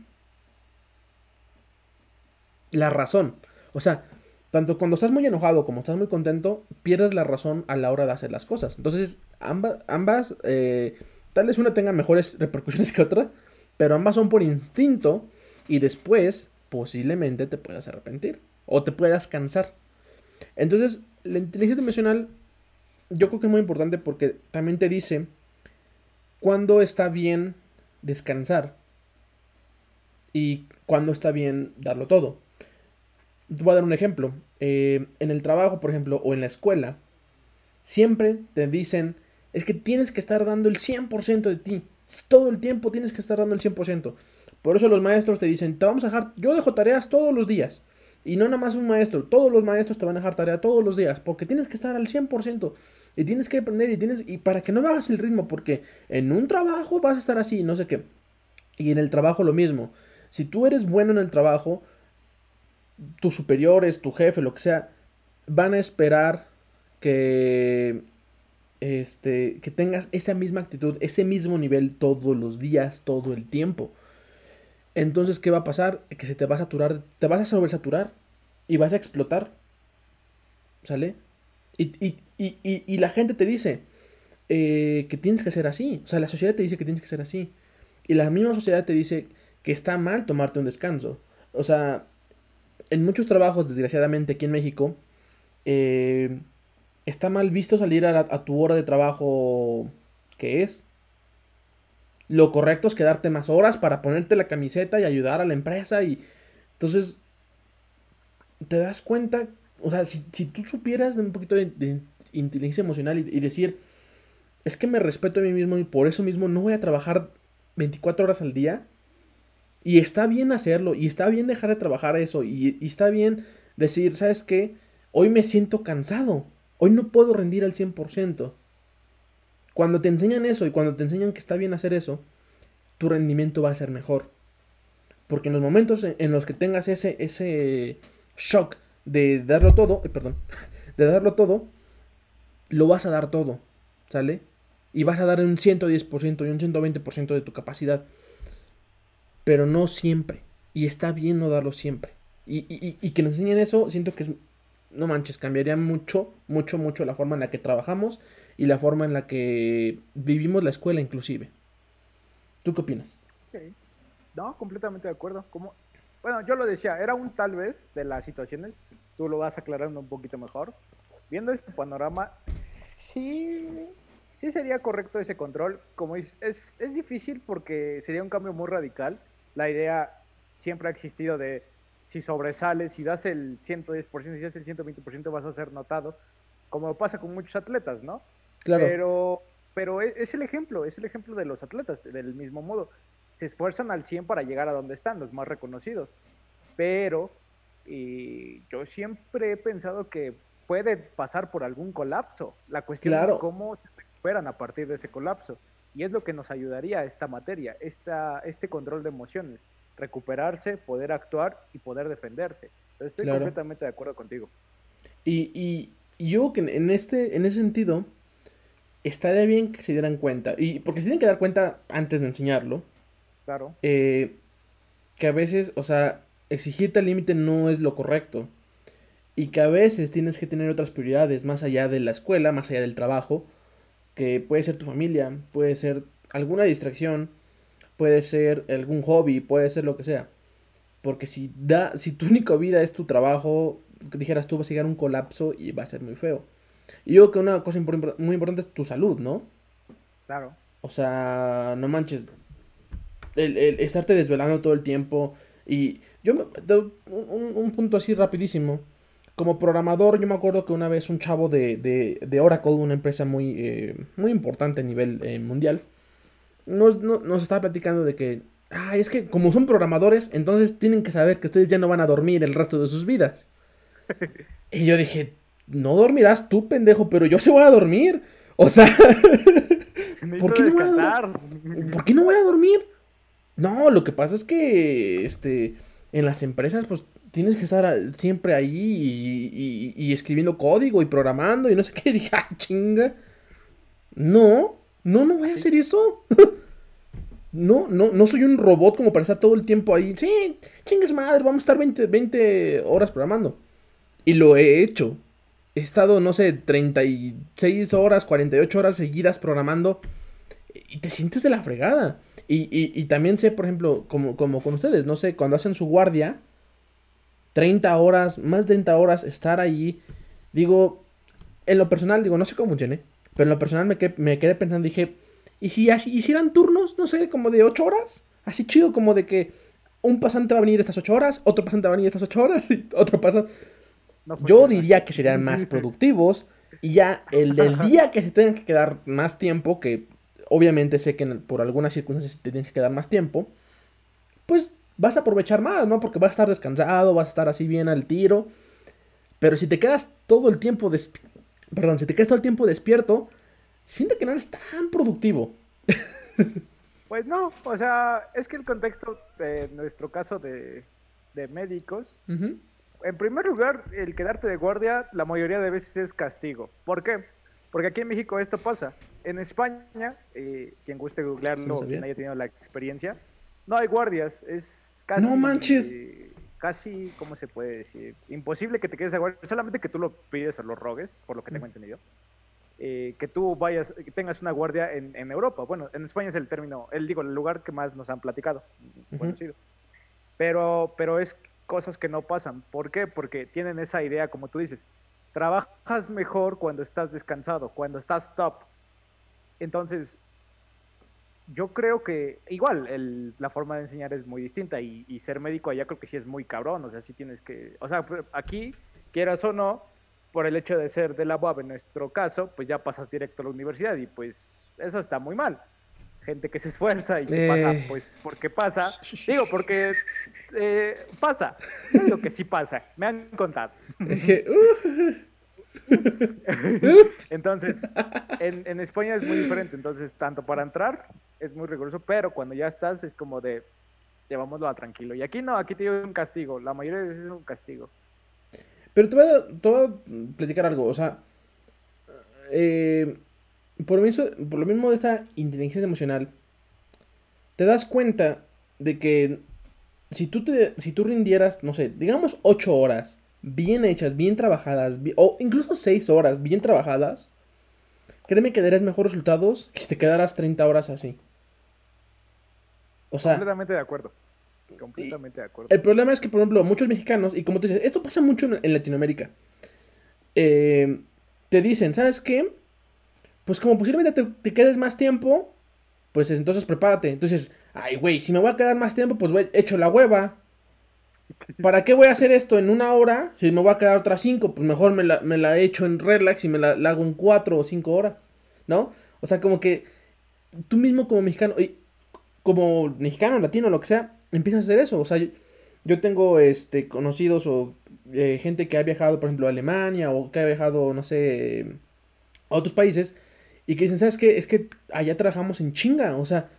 la razón. O sea, tanto cuando estás muy enojado como estás muy contento, pierdes la razón a la hora de hacer las cosas. Entonces, ambas, ambas eh, tal vez una tenga mejores repercusiones que otra, pero ambas son por instinto y después posiblemente te puedas arrepentir o te puedas cansar. Entonces, la inteligencia emocional yo creo que es muy importante porque también te dice cuándo está bien descansar y cuándo está bien darlo todo. Te voy a dar un ejemplo. Eh, en el trabajo, por ejemplo, o en la escuela, siempre te dicen, es que tienes que estar dando el 100% de ti. Todo el tiempo tienes que estar dando el 100%. Por eso los maestros te dicen, te vamos a dejar, yo dejo tareas todos los días. Y no nada más un maestro, todos los maestros te van a dejar tarea todos los días, porque tienes que estar al 100%. Y tienes que aprender y tienes y para que no hagas el ritmo, porque en un trabajo vas a estar así, no sé qué. Y en el trabajo lo mismo. Si tú eres bueno en el trabajo, tus superiores, tu jefe, lo que sea, van a esperar que este, que tengas esa misma actitud, ese mismo nivel todos los días, todo el tiempo. Entonces, ¿qué va a pasar? Que se te va a saturar, te vas a sobresaturar y vas a explotar. ¿Sale? Y, y, y, la gente te dice eh, que tienes que ser así. O sea, la sociedad te dice que tienes que ser así. Y la misma sociedad te dice que está mal tomarte un descanso. O sea, en muchos trabajos, desgraciadamente, aquí en México, eh, está mal visto salir a, tu hora de trabajo que es. Lo correcto es quedarte más horas para ponerte la camiseta y ayudar a la empresa y entonces te das cuenta, o sea, si, tú supieras un poquito de, inteligencia emocional y, decir, es que me respeto a mí mismo y por eso mismo no voy a trabajar 24 horas al día. Y está bien hacerlo, y está bien dejar de trabajar eso, y, y está bien decir, ¿sabes qué? Hoy me siento cansado. Hoy no puedo rendir al 100%. Cuando te enseñan eso y cuando te enseñan que está bien hacer eso, tu rendimiento va a ser mejor. Porque en los momentos en los que tengas ese, ese shock de darlo todo, eh, perdón, de darlo todo, lo vas a dar todo, ¿sale? Y vas a dar un 110% y un 120% de tu capacidad. Pero no siempre. Y está bien no darlo siempre. Y, y, y que nos enseñen eso, siento que es no manches, cambiaría mucho, mucho, mucho la forma en la que trabajamos y la forma en la que vivimos la escuela inclusive. ¿Tú qué opinas? No, completamente de acuerdo. Como, bueno, yo lo decía, era un tal vez de las situaciones, tú lo vas aclarando un poquito mejor. Viendo este panorama, sí, sí sería correcto ese control. Como es, es, es difícil porque sería un cambio muy radical. La idea siempre ha existido de si sobresales, si das el 110%, si das el 120%, vas a ser notado, como pasa con muchos atletas, ¿no? Claro. Pero, pero e, es el ejemplo, es el ejemplo de los atletas, del mismo modo. Se esfuerzan al 100 para llegar a donde están, los más reconocidos. Pero y yo siempre he pensado que puede pasar por algún colapso. La cuestión es cómo se recuperan a partir de ese colapso. Y es lo que nos ayudaría esta materia, esta, este control de emociones recuperarse, poder actuar y poder defenderse. estoy completamente de acuerdo contigo. Y, y, yo que en este, en ese sentido, estaría bien que se dieran cuenta, y porque se tienen que dar cuenta antes de enseñarlo. Claro. Eh, que a veces, o sea, exigirte al límite no es lo correcto. Y que a veces tienes que tener otras prioridades más allá de la escuela, más allá del trabajo, que puede ser tu familia, puede ser alguna distracción, puede ser algún hobby, puede ser lo que sea. Porque si, da, si tu única vida es tu trabajo, dijeras tú vas a llegar a un colapso y va a ser muy feo. Y yo creo que una cosa muy importante es tu salud, ¿no? Claro. O sea, no manches. El, el estarte desvelando todo el tiempo, Y yo, un, un punto así rapidísimo. Como programador, yo me acuerdo que una vez un chavo de, de, de Oracle, una empresa muy, eh, muy importante a nivel eh, mundial, nos, nos estaba platicando de que, ay, es que como son programadores, entonces tienen que saber que ustedes ya no van a dormir el resto de sus vidas. y yo dije, no dormirás tú, pendejo, pero yo se voy a dormir. O sea, ¿por qué, no voy a ¿por qué no voy a dormir? No, lo que pasa es que este, en las empresas, pues tienes que estar siempre ahí y, escribiendo código y programando y no sé qué. dije, ah, chinga. No, no, no voy a hacer eso. no, no, no soy un robot como para estar todo el tiempo ahí. Sí, chingues madre, vamos a estar 20, 20 horas programando. Y lo he hecho. He estado, no sé, 36 horas, 48 horas seguidas programando. Y te sientes de la fregada. Y, y, también sé, por ejemplo, como, como con ustedes, no sé, cuando hacen su guardia, 30 horas, más de 30 horas, estar allí. Digo, en lo personal, digo, no sé cómo funcione, pero en lo personal me, quedé, me quedé pensando, dije, ¿y si así hicieran turnos, no sé, como de 8 horas? Así chido, como de que un pasante va a venir estas 8 horas, otro pasante va a venir estas 8 horas y otro pasante. Yo diría que serían más productivos y ya el del día que se tengan que quedar más tiempo, que obviamente sé que por algunas circunstancias te tienes que quedar más tiempo, pues vas a aprovechar más, ¿no? Porque vas a estar descansado, vas a estar así bien al tiro. Pero si te quedas todo el tiempo despierto, perdón, si te quedas todo el tiempo despierto, siente que no eres tan productivo. Pues no, o sea, es que el contexto de nuestro caso de, médicos, en primer lugar, el quedarte de guardia la mayoría de veces es castigo. ¿Por qué? Porque aquí en México esto pasa. En España, eh, quien guste googlearlo, quien haya tenido la experiencia, no hay guardias. Es casi. No manches. casi, ¿cómo se puede decir? Imposible que te quedes a guardia. Solamente que tú lo pides o lo rogues, por lo que tengo entendido. Eh, que tú vayas, que tengas una guardia en, Europa. Bueno, en España es el término, él digo, el lugar que más nos han platicado, conocido. Pero, pero es cosas que no pasan. ¿Por qué? Porque tienen esa idea, como tú dices, trabajas mejor cuando estás descansado, cuando estás top. Entonces, yo creo que igual la forma de enseñar es muy distinta y, ser médico allá creo que sí es muy cabrón, o sea, sí tienes que, o sea, aquí, quieras o no, por el hecho de ser de la UAB en nuestro caso, pues ya pasas directo a la universidad y pues eso está muy mal. Gente que se esfuerza y que pasa, eh. pues porque pasa, digo, porque eh, pasa, digo que sí pasa, me han contado. entonces, en, en, España es muy diferente. Entonces, tanto para entrar es muy riguroso, pero cuando ya estás es como de llevámoslo a tranquilo. Y aquí no, aquí te llevo un castigo. La mayoría de veces es un castigo. Pero te voy a, te voy a platicar algo. O sea, eh, por, lo mismo, por lo mismo de esta inteligencia emocional, te das cuenta de que si tú, te, si tú rindieras, no sé, digamos 8 horas bien hechas, bien trabajadas, o incluso 6 horas bien trabajadas, créeme que darás mejores resultados que si te quedaras 30 horas así. O sea, completamente de acuerdo. Completamente de acuerdo. El problema es que, por ejemplo, muchos mexicanos, y como tú dices, esto pasa mucho en, Latinoamérica, eh, te dicen, ¿sabes qué? Pues como posiblemente te, te, quedes más tiempo, pues entonces prepárate. Entonces, ay, güey, si me voy a quedar más tiempo, pues voy, hecho la hueva. ¿Para qué voy a hacer esto en una hora? Si me voy a quedar otras cinco, pues mejor me la, me la echo en relax y me la, hago en cuatro o cinco horas, ¿no? O sea, como que tú mismo como mexicano, como mexicano, latino, lo que sea, empiezas a hacer eso. O sea, yo, tengo este conocidos o eh, gente que ha viajado, por ejemplo, a Alemania o que ha viajado, no sé, a otros países y que dicen, ¿sabes qué? Es que allá trabajamos en chinga, o sea,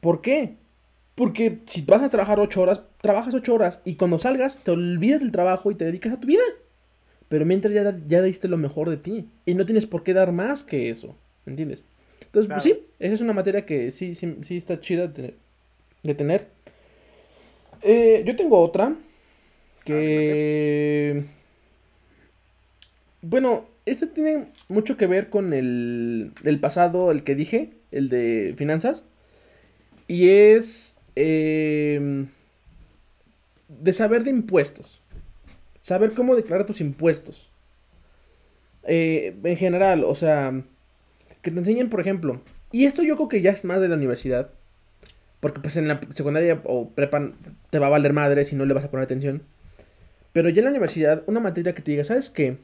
¿por qué? Porque si vas a trabajar ocho horas, trabajas ocho horas y cuando salgas te olvidas del trabajo y te dedicas a tu vida. Pero mientras ya, ya diste lo mejor de ti. Y no tienes por qué dar más que eso. ¿Entiendes? Entonces, pues sí, esa es una materia que sí, sí, sí está chida de, tener. Eh, yo tengo otra que... Bueno, este tiene mucho que ver con el, el pasado, el que dije, el de finanzas. Y es Em, de saber de impuestos. Saber cómo declarar tus impuestos. Eh, en general, o sea, que te enseñen, por ejemplo, y esto yo creo que ya es más de la universidad, Porque pues en la secundaria o prepa te va a valer madre si no le vas a poner atención. Pero ya en la universidad, una materia que te diga, ¿sabes qué?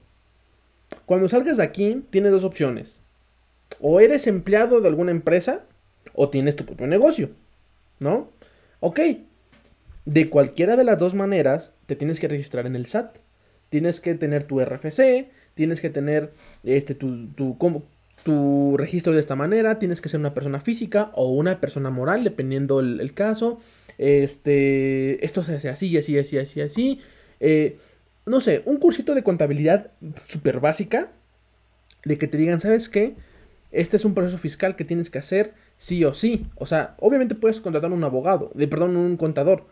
Cuando salgas de aquí, tienes dos opciones. O eres empleado de alguna empresa o tienes tu propio negocio. ¿No? Ok. De cualquiera de las dos maneras, te tienes que registrar en el SAT. Tienes que tener tu RFC, tienes que tener este, tu, tu, tu registro de esta manera, tienes que ser una persona física o una persona moral, dependiendo el, caso. Este, esto se hace así, así, así, así, así. Eh, no sé, un cursito de contabilidad súper básica, de que te digan, ¿sabes qué? Este es un proceso fiscal que tienes que hacer sí o sí. O sea, obviamente puedes contratar un abogado, de, perdón, un contador,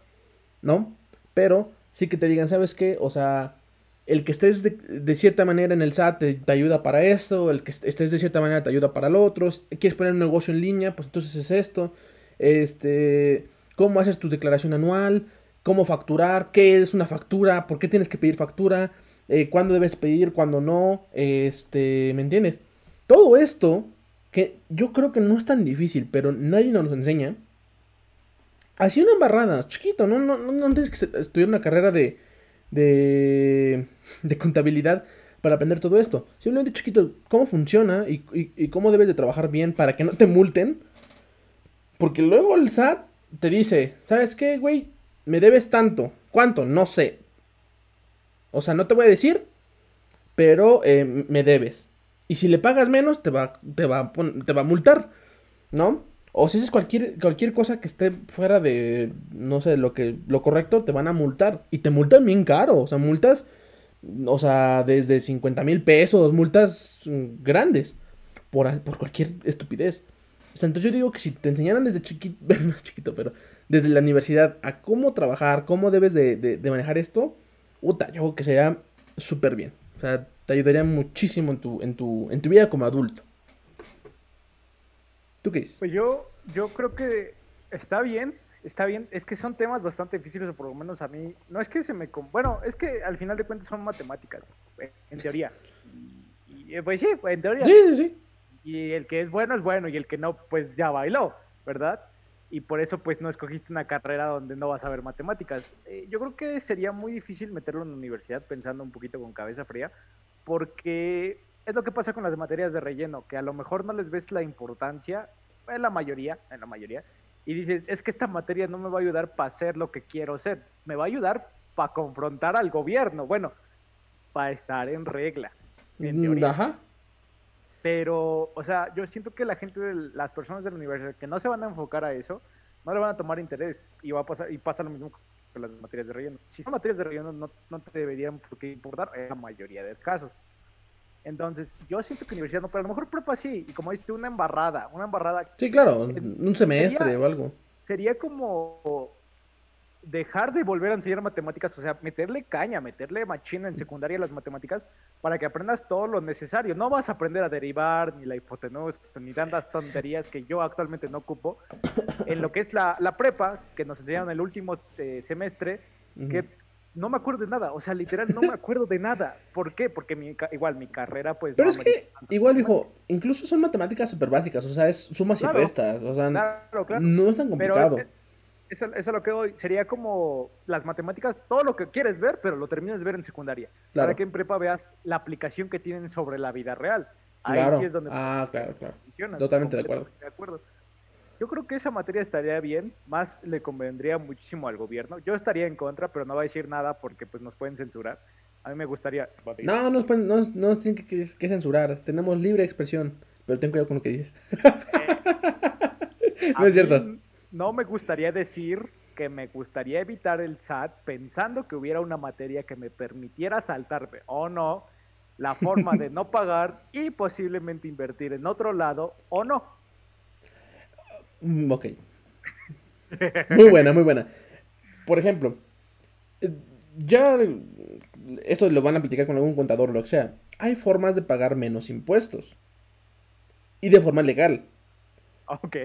¿no? Pero sí que te digan, ¿sabes qué? O sea, el que estés de, cierta manera en el SAT te, ayuda para esto, el que estés de cierta manera te ayuda para lo otro, quieres poner un negocio en línea, pues entonces es esto, este, cómo haces tu declaración anual, cómo facturar, qué es una factura, por qué tienes que pedir factura, eh, cuándo debes pedir, cuándo no, este, ¿me entiendes? Todo esto, que yo creo que no es tan difícil, pero nadie nos enseña, así una embarrada, chiquito, no, no, no, tienes que estudiar una carrera de de, de contabilidad para aprender todo esto. Simplemente, chiquito, cómo funciona y, cómo debes de trabajar bien para que no te multen. Porque luego el SAT te dice, ¿sabes qué, güey? Me debes tanto. ¿Cuánto? No sé. O sea, no te voy a decir, pero eh, me debes. Y si le pagas menos, te va, te va, te va a multar, ¿no? O si haces cualquier, cualquier cosa que esté fuera de, no sé, lo que lo correcto, te van a multar. Y te multan bien caro. O sea, multas, o sea, desde 50 mil pesos, multas mm, grandes. Por, por cualquier estupidez. O sea, entonces yo digo que si te enseñaran desde chiquito, chiquito, pero desde la universidad a cómo trabajar, cómo debes de, de, manejar esto, puta, yo creo que sería súper bien. O sea, te ayudaría muchísimo en tu, en tu, en tu vida como adulto. ¿Tú qué dices? Pues yo, yo creo que está bien, está bien. Es que son temas bastante difíciles, o por lo menos a mí. No es que se me. Bueno, es que al final de cuentas son matemáticas, en teoría. Y, eh, pues sí, en teoría. Sí, sí, sí. Y el que es bueno es bueno, y el que no, pues ya bailó, ¿verdad? Y por eso, pues no escogiste una carrera donde no vas a ver matemáticas. Eh, yo creo que sería muy difícil meterlo en la universidad pensando un poquito con cabeza fría, porque es lo que pasa con las materias de relleno, que a lo mejor no les ves la importancia, en la mayoría, en la mayoría, y dices, es que esta materia no me va a ayudar para hacer lo que quiero ser, me va a ayudar para confrontar al gobierno, bueno, para estar en regla, en mm, teoría. Ajá. Pero, o sea, yo siento que la gente, de las personas de la universidad que no se van a enfocar a eso, no le van a tomar interés y va a pasar y pasa lo mismo con las materias de relleno. Si son materias de relleno, no, no te deberían por qué importar en la mayoría de casos. Entonces, yo siento que universidad no, pero a lo mejor prepa sí, y como dices una embarrada, una embarrada. Sí, claro, un semestre o algo. Sería como dejar de volver a enseñar matemáticas, o sea, meterle caña, meterle machina en secundaria a las matemáticas para que aprendas todo lo necesario. No vas a aprender a derivar, ni la hipotenusa, ni tantas tonterías que yo actualmente no ocupo. En lo que es la, prepa, que nos enseñaron el último eh, semestre, que no me acuerdo de nada, o sea, literal no me acuerdo de nada. ¿Por qué? Porque mi, igual mi carrera, pues... Pero es que, igual, dijo, incluso son matemáticas súper básicas, o sea, es sumas y restas, o sea, no es tan complicado. Pero, eso, es lo que hoy sería como las matemáticas, todo lo que quieres ver, pero lo terminas de ver en secundaria. Para que en prepa veas la aplicación que tienen sobre la vida real. Ahí sí es donde... Ah, claro, claro. Totalmente de acuerdo. De acuerdo. Yo creo que esa materia estaría bien, más le convendría muchísimo al gobierno. Yo estaría en contra, pero no va a decir nada porque pues nos pueden censurar. A mí me gustaría... No, nos no, no tienen que, censurar. Tenemos libre expresión, pero ten cuidado con lo que dices. no es cierto. No me gustaría decir que me gustaría evitar el SAT pensando que hubiera una materia que me permitiera saltarme o no la forma de no pagar y posiblemente invertir en otro lado o no. Mm, ok. Muy buena, muy buena. Por ejemplo, ya eso lo van a platicar con algún contador o lo que sea. Hay formas de pagar menos impuestos. Y de forma legal. Ok.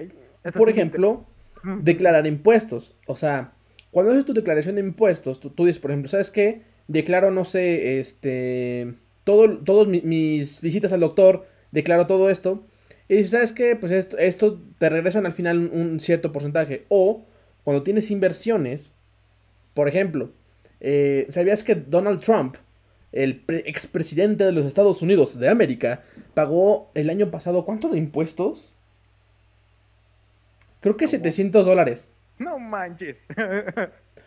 Por ejemplo, declarar impuestos. O sea, cuando haces tu declaración de impuestos, tú, dices, por ejemplo, ¿sabes qué? Declaro, no sé, este. Todo, todos mis visitas al doctor, declaro todo esto Y ¿sabes qué? Pues esto, esto te regresan al final un, cierto porcentaje. O cuando tienes inversiones, por ejemplo, eh, ¿sabías que Donald Trump, el expresidente de los Estados Unidos de América, pagó el año pasado cuánto de impuestos? Creo que 700 dólares. No manches.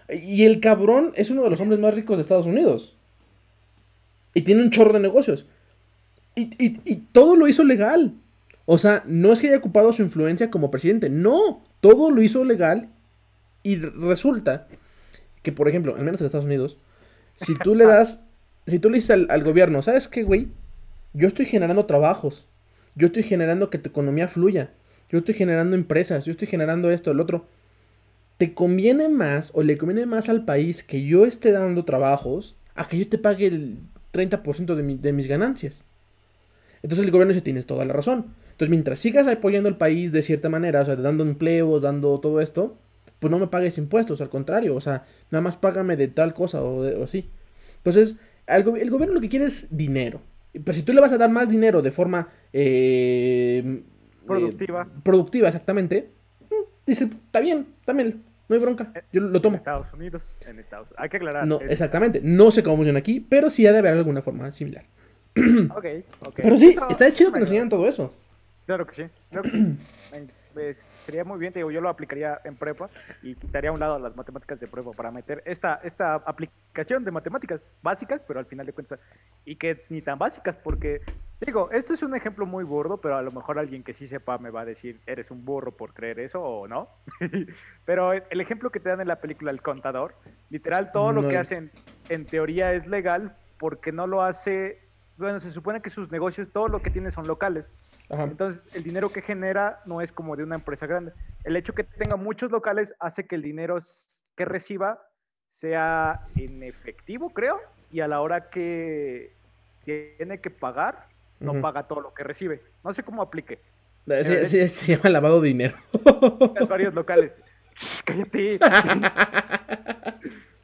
y el cabrón es uno de los hombres más ricos de Estados Unidos. Y tiene un chorro de negocios. Y, y todo lo hizo legal. O sea, no es que haya ocupado su influencia como presidente, no, todo lo hizo legal y resulta que, por ejemplo, al menos en Estados Unidos, si tú le das, si tú le dices al, gobierno, ¿sabes qué, güey? Yo estoy generando trabajos, yo estoy generando que tu economía fluya, yo estoy generando empresas, yo estoy generando esto, el otro. ¿Te conviene más o le conviene más al país que yo esté dando trabajos a que yo te pague el 30% de, de mis ganancias? Entonces el gobierno dice, tienes toda la razón. Entonces, mientras sigas apoyando al país de cierta manera, o sea, dando empleos, dando todo esto, pues no me pagues impuestos, al contrario, o sea, nada más págame de tal cosa o, así. Entonces, el, gobierno lo que quiere es dinero. Pero si tú le vas a dar más dinero de forma eh, productiva, eh, productiva exactamente, mm, dice, está bien, también, no hay bronca, yo lo tomo. En Estados Unidos, en Estados Unidos. Hay que aclarar. No, exactamente, no sé cómo funciona aquí, pero sí ha de haber alguna forma similar. ok, ok. Pero sí, está chido que nos enseñan todo eso. Claro que sí, claro que sí. Pues, sería muy bien, te digo, yo lo aplicaría en prepa y quitaría a un lado las matemáticas de prueba para meter esta, esta aplicación de matemáticas básicas, pero al final de cuentas, y que ni tan básicas, porque, digo, esto es un ejemplo muy burdo, pero a lo mejor alguien que sí sepa me va a decir, eres un burro por creer eso o no. pero el ejemplo que te dan en la película El Contador, literal, todo lo que hacen en teoría es legal porque no lo hace, bueno, se supone que sus negocios, todo lo que tiene son locales. Entonces, el dinero que genera no es como de una empresa grande. El hecho que tenga muchos locales hace que el dinero que reciba sea en efectivo, creo, y a la hora que tiene que pagar, no paga todo lo que recibe. No sé cómo aplique. se llama lavado de dinero. varios locales. cállate.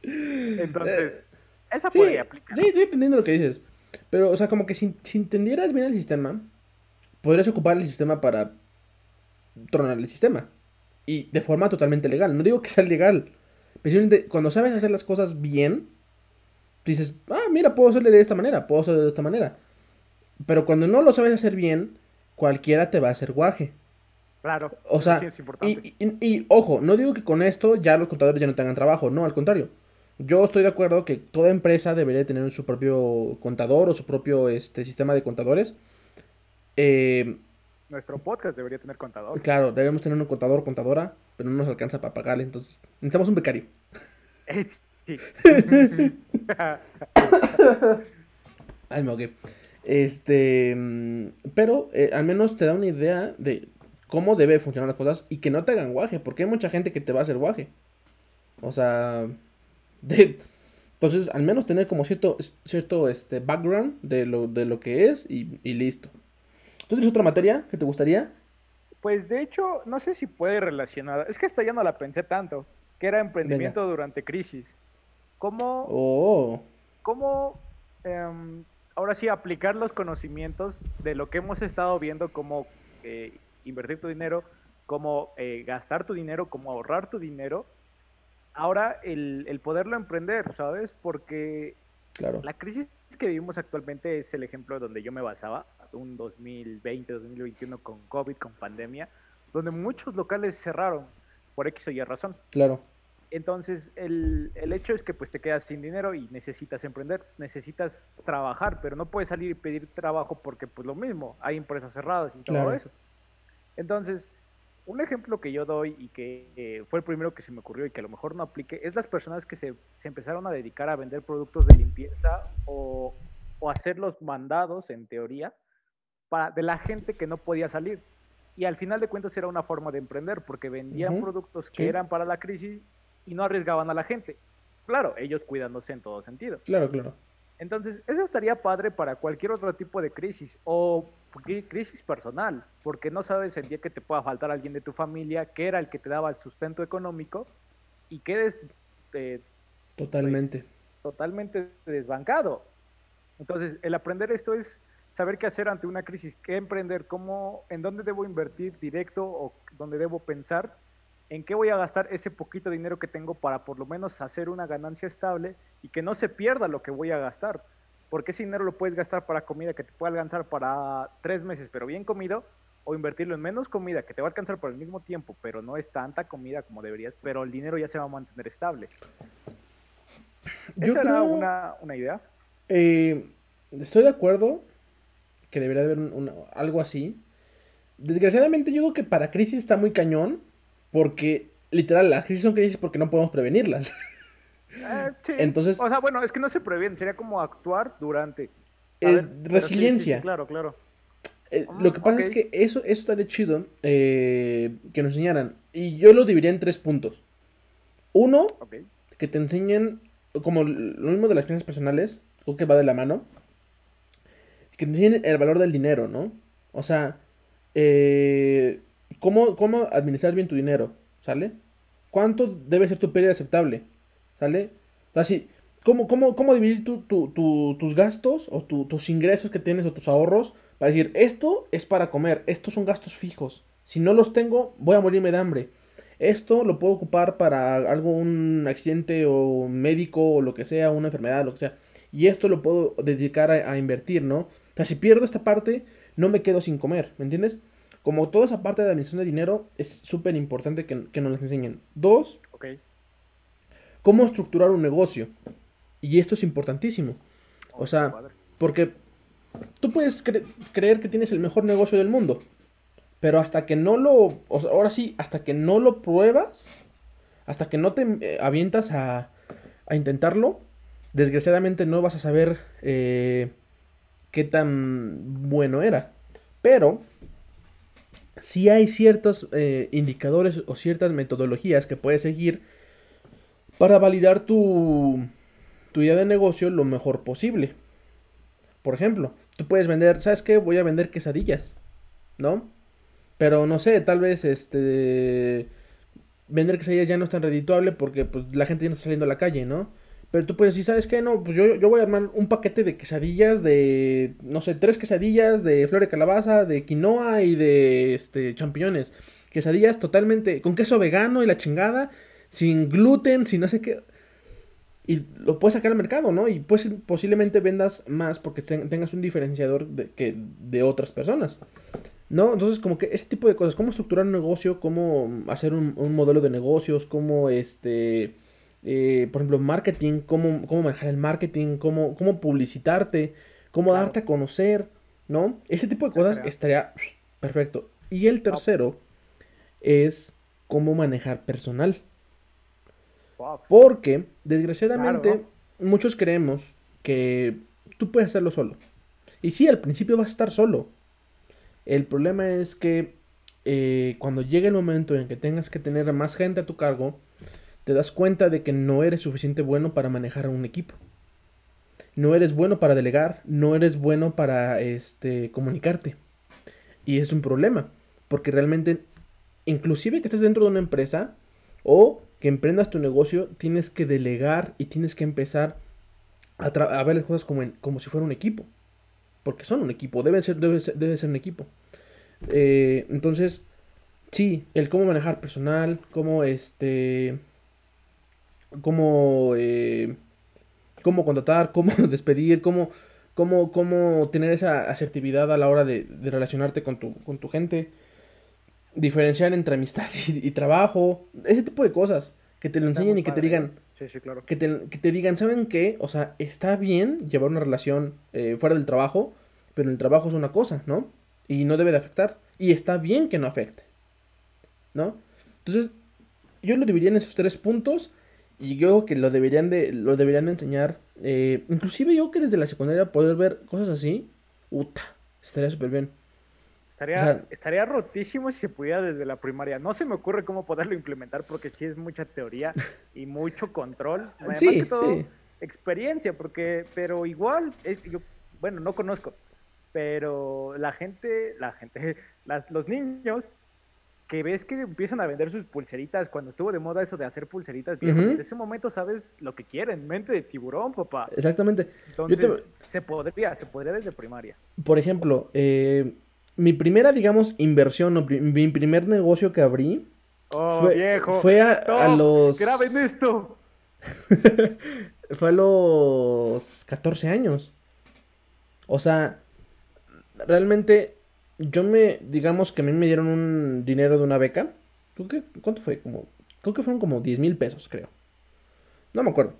Entonces, esa podría aplicar. Sí, estoy entendiendo lo que dices. Pero, o sea, como que si, si entendieras bien el sistema, podrías ocupar el sistema para tronar el sistema. Y de forma totalmente legal. No digo que sea legal. Pero cuando sabes hacer las cosas bien, dices, ah, mira, puedo hacerle de esta manera, puedo hacerle de esta manera. Pero cuando no lo sabes hacer bien, cualquiera te va a hacer guaje. Claro. O sea, y, ojo, no digo que con esto ya los contadores ya no tengan trabajo, no, al contrario. Yo estoy de acuerdo que toda empresa debería tener su propio contador o su propio este, sistema de contadores eh, Nuestro podcast debería tener contador. Claro, debemos tener un contador contadora, pero no nos alcanza para pagarle, entonces necesitamos un becario. sí. Ay, me Este, pero eh, al menos te da una idea de cómo debe funcionar las cosas y que no te hagan guaje, porque hay mucha gente que te va a hacer guaje. O sea, de, entonces al menos tener como cierto, cierto este, background de lo, de lo que es y listo. ¿Tú tienes otra materia que te gustaría? Pues de hecho, no sé si puede relacionar. Es que esta ya no la pensé tanto. Que era emprendimiento durante crisis. ¿Cómo. Oh. ¿Cómo. Em, ahora sí, aplicar los conocimientos de lo que hemos estado viendo, como eh, invertir tu dinero, cómo eh, gastar tu dinero, cómo ahorrar tu dinero. Ahora el, el poderlo emprender, ¿sabes? Porque claro. la crisis que vivimos actualmente es el ejemplo donde yo me basaba un 2020, 2021 con COVID, con pandemia, donde muchos locales cerraron por X o Y razón. Claro. Entonces, el, el, hecho es que pues te quedas sin dinero y necesitas emprender, necesitas trabajar, pero no puedes salir y pedir trabajo porque pues lo mismo, hay empresas cerradas y todo eso. Entonces, un ejemplo que yo doy y que eh, fue el primero que se me ocurrió y que a lo mejor no aplique, es las personas que se, se empezaron a dedicar a vender productos de limpieza o, o hacer los mandados, en teoría, para, de la gente que no podía salir. Y al final de cuentas era una forma de emprender, porque vendían productos que eran para la crisis y no arriesgaban a la gente. Claro, ellos cuidándose en todo sentido. Claro, claro. Entonces, eso estaría padre para cualquier otro tipo de crisis o crisis personal, porque no sabes el día que te pueda faltar alguien de tu familia, que era el que te daba el sustento económico, y quedes eh, totalmente. Pues, totalmente desbancado. Entonces, el aprender esto es saber qué hacer ante una crisis, qué emprender, cómo, en dónde debo invertir directo o dónde debo pensar, en qué voy a gastar ese poquito dinero que tengo para por lo menos hacer una ganancia estable y que no se pierda lo que voy a gastar. Porque ese dinero lo puedes gastar para comida que te puede alcanzar para tres meses, pero bien comido, o invertirlo en menos comida que te va a alcanzar por el mismo tiempo, pero no es tanta comida como deberías, pero el dinero ya se va a mantener estable. ¿Esa era una, idea? Eh, estoy de acuerdo que debería haber algo así. Desgraciadamente yo creo que para crisis está muy cañón, porque literal las crisis son crisis porque no podemos prevenirlas. Eh, Entonces, o sea, bueno, es que no se previene, sería como actuar durante. Eh, resiliencia. claro, claro. Eh, lo que pasa es que eso, eso estaría chido que nos enseñaran. Y yo lo dividiría en tres puntos. Uno, que te enseñen, como lo mismo de las finanzas personales, creo que va de la mano, que te enseñen el valor del dinero, ¿no? O sea, cómo, cómo administrar bien tu dinero, ¿sale? ¿Cuánto debe ser tu pérdida aceptable? ¿Sale? Así, ¿cómo, cómo, cómo dividir tus gastos o tus ingresos que tienes o tus ahorros? Para decir, esto es para comer, estos son gastos fijos. Si no los tengo, voy a morirme de hambre. Esto lo puedo ocupar para algo, un accidente o médico o lo que sea, una enfermedad, lo que sea. Y esto lo puedo dedicar a, invertir, ¿no? O sea, si pierdo esta parte, no me quedo sin comer, ¿me entiendes? Como toda esa parte de administración de dinero, es súper importante que, que, nos las enseñen. Dos, okay cómo estructurar un negocio. Y esto es importantísimo. O sea, porque tú puedes creer que tienes el mejor negocio del mundo, pero hasta que no lo, ahora sí, hasta que no lo pruebas, hasta que no te eh, avientas a, a, intentarlo, desgraciadamente no vas a saber eh, qué tan bueno era. Pero si hay ciertos eh, indicadores o ciertas metodologías que puedes seguir para validar tu, tu idea de negocio lo mejor posible. Por ejemplo, tú puedes vender, ¿sabes qué? Voy a vender quesadillas, ¿no? Pero no sé, tal vez este vender quesadillas ya no es tan redituable porque pues la gente ya no está saliendo a la calle, ¿no? Pero tú puedes decir, ¿sabes qué? No, pues yo, yo voy a armar un paquete de quesadillas de, no sé, tres quesadillas de flor de calabaza, de quinoa y de este, champiñones. Quesadillas totalmente con queso vegano y la chingada sin gluten, sin no sé qué. Y lo puedes sacar al mercado, ¿no? Y pues posiblemente vendas más porque tengas un diferenciador de, que, de otras personas. ¿No? Entonces, como que ese tipo de cosas, cómo estructurar un negocio, cómo hacer un, modelo de negocios, cómo este, eh, por ejemplo, marketing, cómo, cómo manejar el marketing, cómo, cómo publicitarte, cómo darte a conocer, ¿no? Ese tipo de cosas estaría perfecto. Y el tercero es cómo manejar personal. Porque, desgraciadamente, muchos creemos que tú puedes hacerlo solo. Y sí, al principio vas a estar solo. El problema es que eh, cuando llegue el momento en que tengas que tener más gente a tu cargo, te das cuenta de que no eres suficiente bueno para manejar un equipo. No eres bueno para delegar, no eres bueno para este, comunicarte. Y es un problema, porque realmente, inclusive que estés dentro de una empresa o que emprendas tu negocio, tienes que delegar y tienes que empezar a, ver las cosas como, como si fuera un equipo. Porque son un equipo, debe ser, debe ser, debe ser un equipo. Eh, entonces, sí, el cómo manejar personal, cómo este. Cómo. Eh, cómo contratar, cómo despedir, cómo, cómo, cómo tener esa asertividad a la hora de, relacionarte con tu, con tu gente diferenciar entre amistad y, trabajo, ese tipo de cosas, que te lo enseñen y que te digan, sí, sí, claro. que, te, que te digan, ¿saben qué? O sea, está bien llevar una relación eh, fuera del trabajo, pero el trabajo es una cosa, ¿no? Y no debe de afectar, y está bien que no afecte, ¿no? Entonces, yo lo dividiría en esos tres puntos, y yo creo que lo deberían de, lo deberían de enseñar, eh, inclusive yo que desde la secundaria poder ver cosas así, uta, estaría súper bien. Estaría, estaría rotísimo si se pudiera desde la primaria. No se me ocurre cómo poderlo implementar porque sí es mucha teoría y mucho control. sí, sí. experiencia, porque, pero igual, yo, bueno, no conozco, pero la gente, la gente, las, los niños que ves que empiezan a vender sus pulseritas, cuando estuvo de moda eso de hacer pulseritas, en ese momento sabes lo que quieren, mente de tiburón, papá. Exactamente. Entonces, se podría, se podría desde primaria. Por ejemplo, eh, mi primera, digamos, inversión o mi primer negocio que abrí oh, fue, viejo. fue a, los... ¡Graben esto! fue a los 14 años. O sea, realmente yo me, digamos que a mí me dieron un dinero de una beca. ¿Cuánto fue? Como, creo que fueron como 10 mil pesos, creo. No me acuerdo.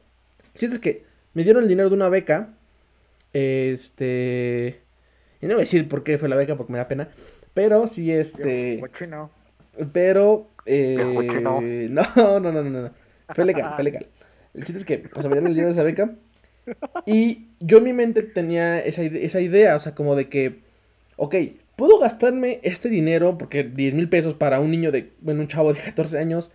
Si es que me dieron el dinero de una beca. Este... Y no voy a decir por qué fue la beca porque me da pena. Pero sí, este... Pero... Eh... No, no, no, no, no. Fue legal, fue legal. El chiste es que, pues, me dieron el dinero de esa beca. Y yo en mi mente tenía esa, esa idea, o sea, como de que, ok, puedo gastarme este dinero, porque 10 mil pesos para un niño de, bueno, un chavo de 14 años,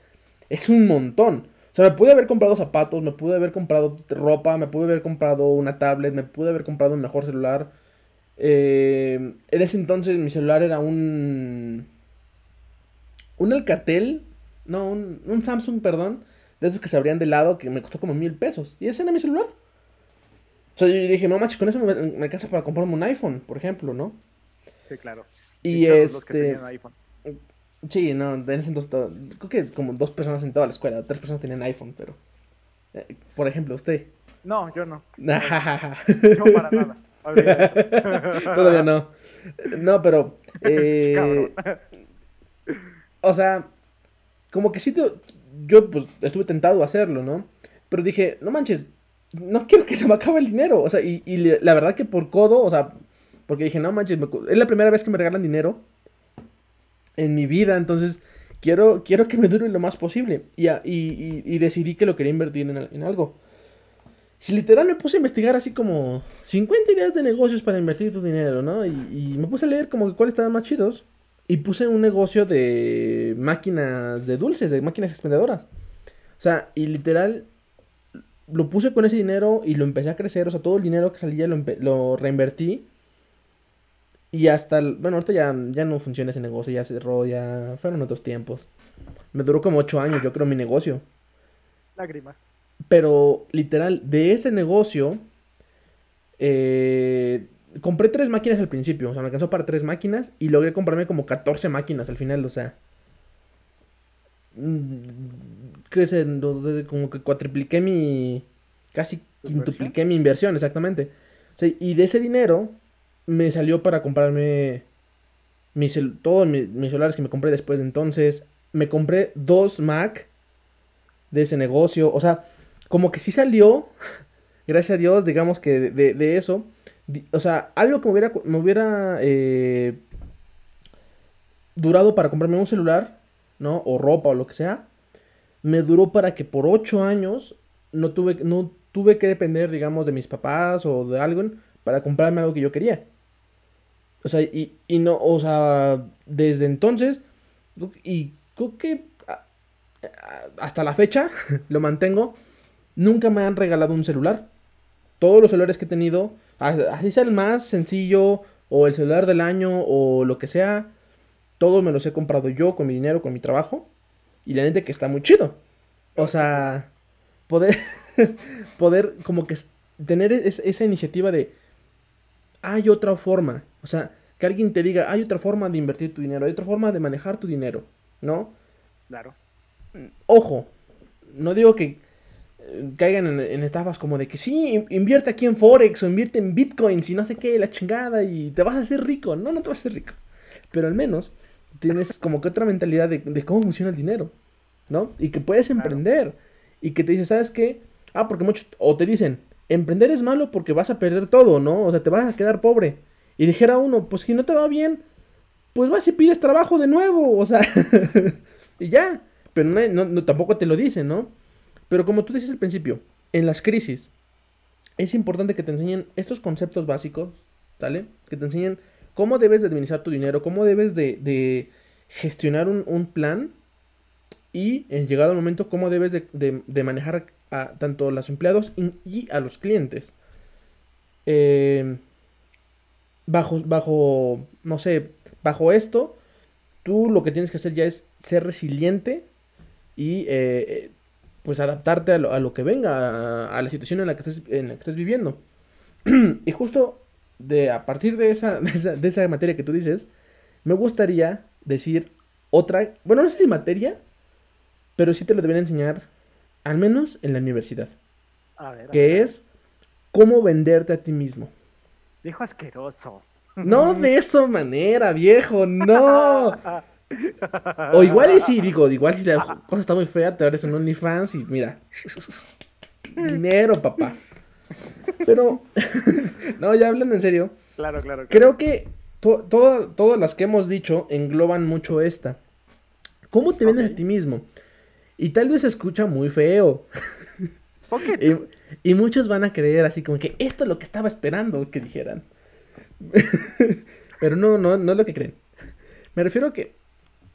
es un montón. O sea, me pude haber comprado zapatos, me pude haber comprado ropa, me pude haber comprado una tablet, me pude haber comprado un mejor celular. Eh, en ese entonces mi celular era un... Un Alcatel, no, un, un Samsung, perdón, de esos que se abrían de lado, que me costó como mil pesos. Y ese era mi celular. O sea, yo dije, no manches, con eso me, me alcanza para comprarme un iPhone, por ejemplo, ¿no? Sí, claro. Y este. Sí, no, en ese entonces creo que como dos personas en toda la escuela, tres personas tenían iPhone, pero. Eh, por ejemplo, usted. No, yo no. no para nada. Todavía no. No, pero. Eh, o sea, como que sí, te, yo pues estuve tentado a hacerlo, ¿no? Pero dije, no manches, no quiero que se me acabe el dinero. O sea, y, y la verdad que por codo, o sea, porque dije, no manches, es la primera vez que me regalan dinero en mi vida, entonces quiero, quiero que me dure lo más posible. Y, decidí que lo quería invertir en, algo. Y literal me puse a investigar así como 50 ideas de negocios para invertir tu dinero, ¿no? Y, me puse a leer como que cuáles estaban más chidos. Y puse un negocio de máquinas de dulces, de máquinas expendedoras. O sea, y literal lo puse con ese dinero y lo empecé a crecer. O sea, todo el dinero que salía lo reinvertí. Y hasta, bueno, ahorita ya, ya no funciona ese negocio, ya cerró, ya fueron otros tiempos. Me duró como ocho años, yo creo, mi negocio. Lágrimas. Pero, literal, de ese negocio, eh, compré tres máquinas al principio, o sea, me alcanzó para tres máquinas y logré comprarme como 14 máquinas al final, o sea. Mm, ¿Qué sé? Como que cuatripliqué mi. Casi quintupliqué mi inversión, exactamente. O sea, y de ese dinero me salió para comprarme mis, todos mis, celulares que me compré después de entonces. Me compré dos Mac de ese negocio. O sea, como que sí salió, gracias a Dios, digamos que de, eso. O sea, algo que me hubiera, me hubiera eh, durado para comprarme un celular, ¿no? O ropa o lo que sea. Me duró para que por ocho años no tuve, no tuve que depender, digamos, de mis papás o de alguien para comprarme algo que yo quería. O sea, y, y no, o sea, desde entonces, y creo que hasta la fecha lo mantengo, nunca me han regalado un celular. Todos los celulares que he tenido, así sea el más sencillo, o el celular del año, o lo que sea, todos me los he comprado yo con mi dinero, con mi trabajo. Y la neta que está muy chido. O sea, poder, poder como que tener esa iniciativa de, hay otra forma. O sea, que alguien te diga, hay otra forma de invertir tu dinero, hay otra forma de manejar tu dinero, ¿no? Claro. Ojo, no digo que eh, caigan en, estafas como de que sí, invierte aquí en Forex o invierte en Bitcoins y no sé qué, la chingada y te vas a hacer rico. No, no te vas a hacer rico. Pero al menos tienes como que otra mentalidad de, cómo funciona el dinero, ¿no? Y que puedes emprender. Y que te dices, ¿sabes qué? Ah, porque muchos, o te dicen, emprender es malo porque vas a perder todo, ¿no? O sea, te vas a quedar pobre. Y dijera uno, pues si no te va bien, pues vas y pides trabajo de nuevo, o sea, y ya. Pero no, tampoco te lo dicen, ¿no? Pero como tú dices al principio, en las crisis es importante que te enseñen estos conceptos básicos, ¿sale? Que te enseñen cómo debes de administrar tu dinero, cómo debes de, gestionar un, plan y en llegado el momento cómo debes de manejar a tanto a los empleados y, a los clientes. Eh, bajo, bajo, no sé, bajo esto, tú lo que tienes que hacer ya es ser resiliente y eh, pues adaptarte a lo, que venga, a, la situación en la que estés, en la que estés viviendo. y justo de, a partir de esa, de esa, materia que tú dices, me gustaría decir otra, bueno, no sé si materia, pero sí te lo debería enseñar, al menos en la universidad. A ver, que es cómo venderte a ti mismo. Viejo asqueroso. No de esa manera, viejo, no. O igual y sí, digo, igual si la cosa está muy fea, te abres un OnlyFans y mira. Dinero, papá. Pero, no, ya hablando en serio. Claro, claro. Creo que todas las que hemos dicho engloban mucho esta. ¿Cómo te vendes a ti mismo? Y tal vez se escucha muy feo. y, y muchos van a creer así como que esto es lo que estaba esperando que dijeran. Pero no, no, no es lo que creen. Me refiero a que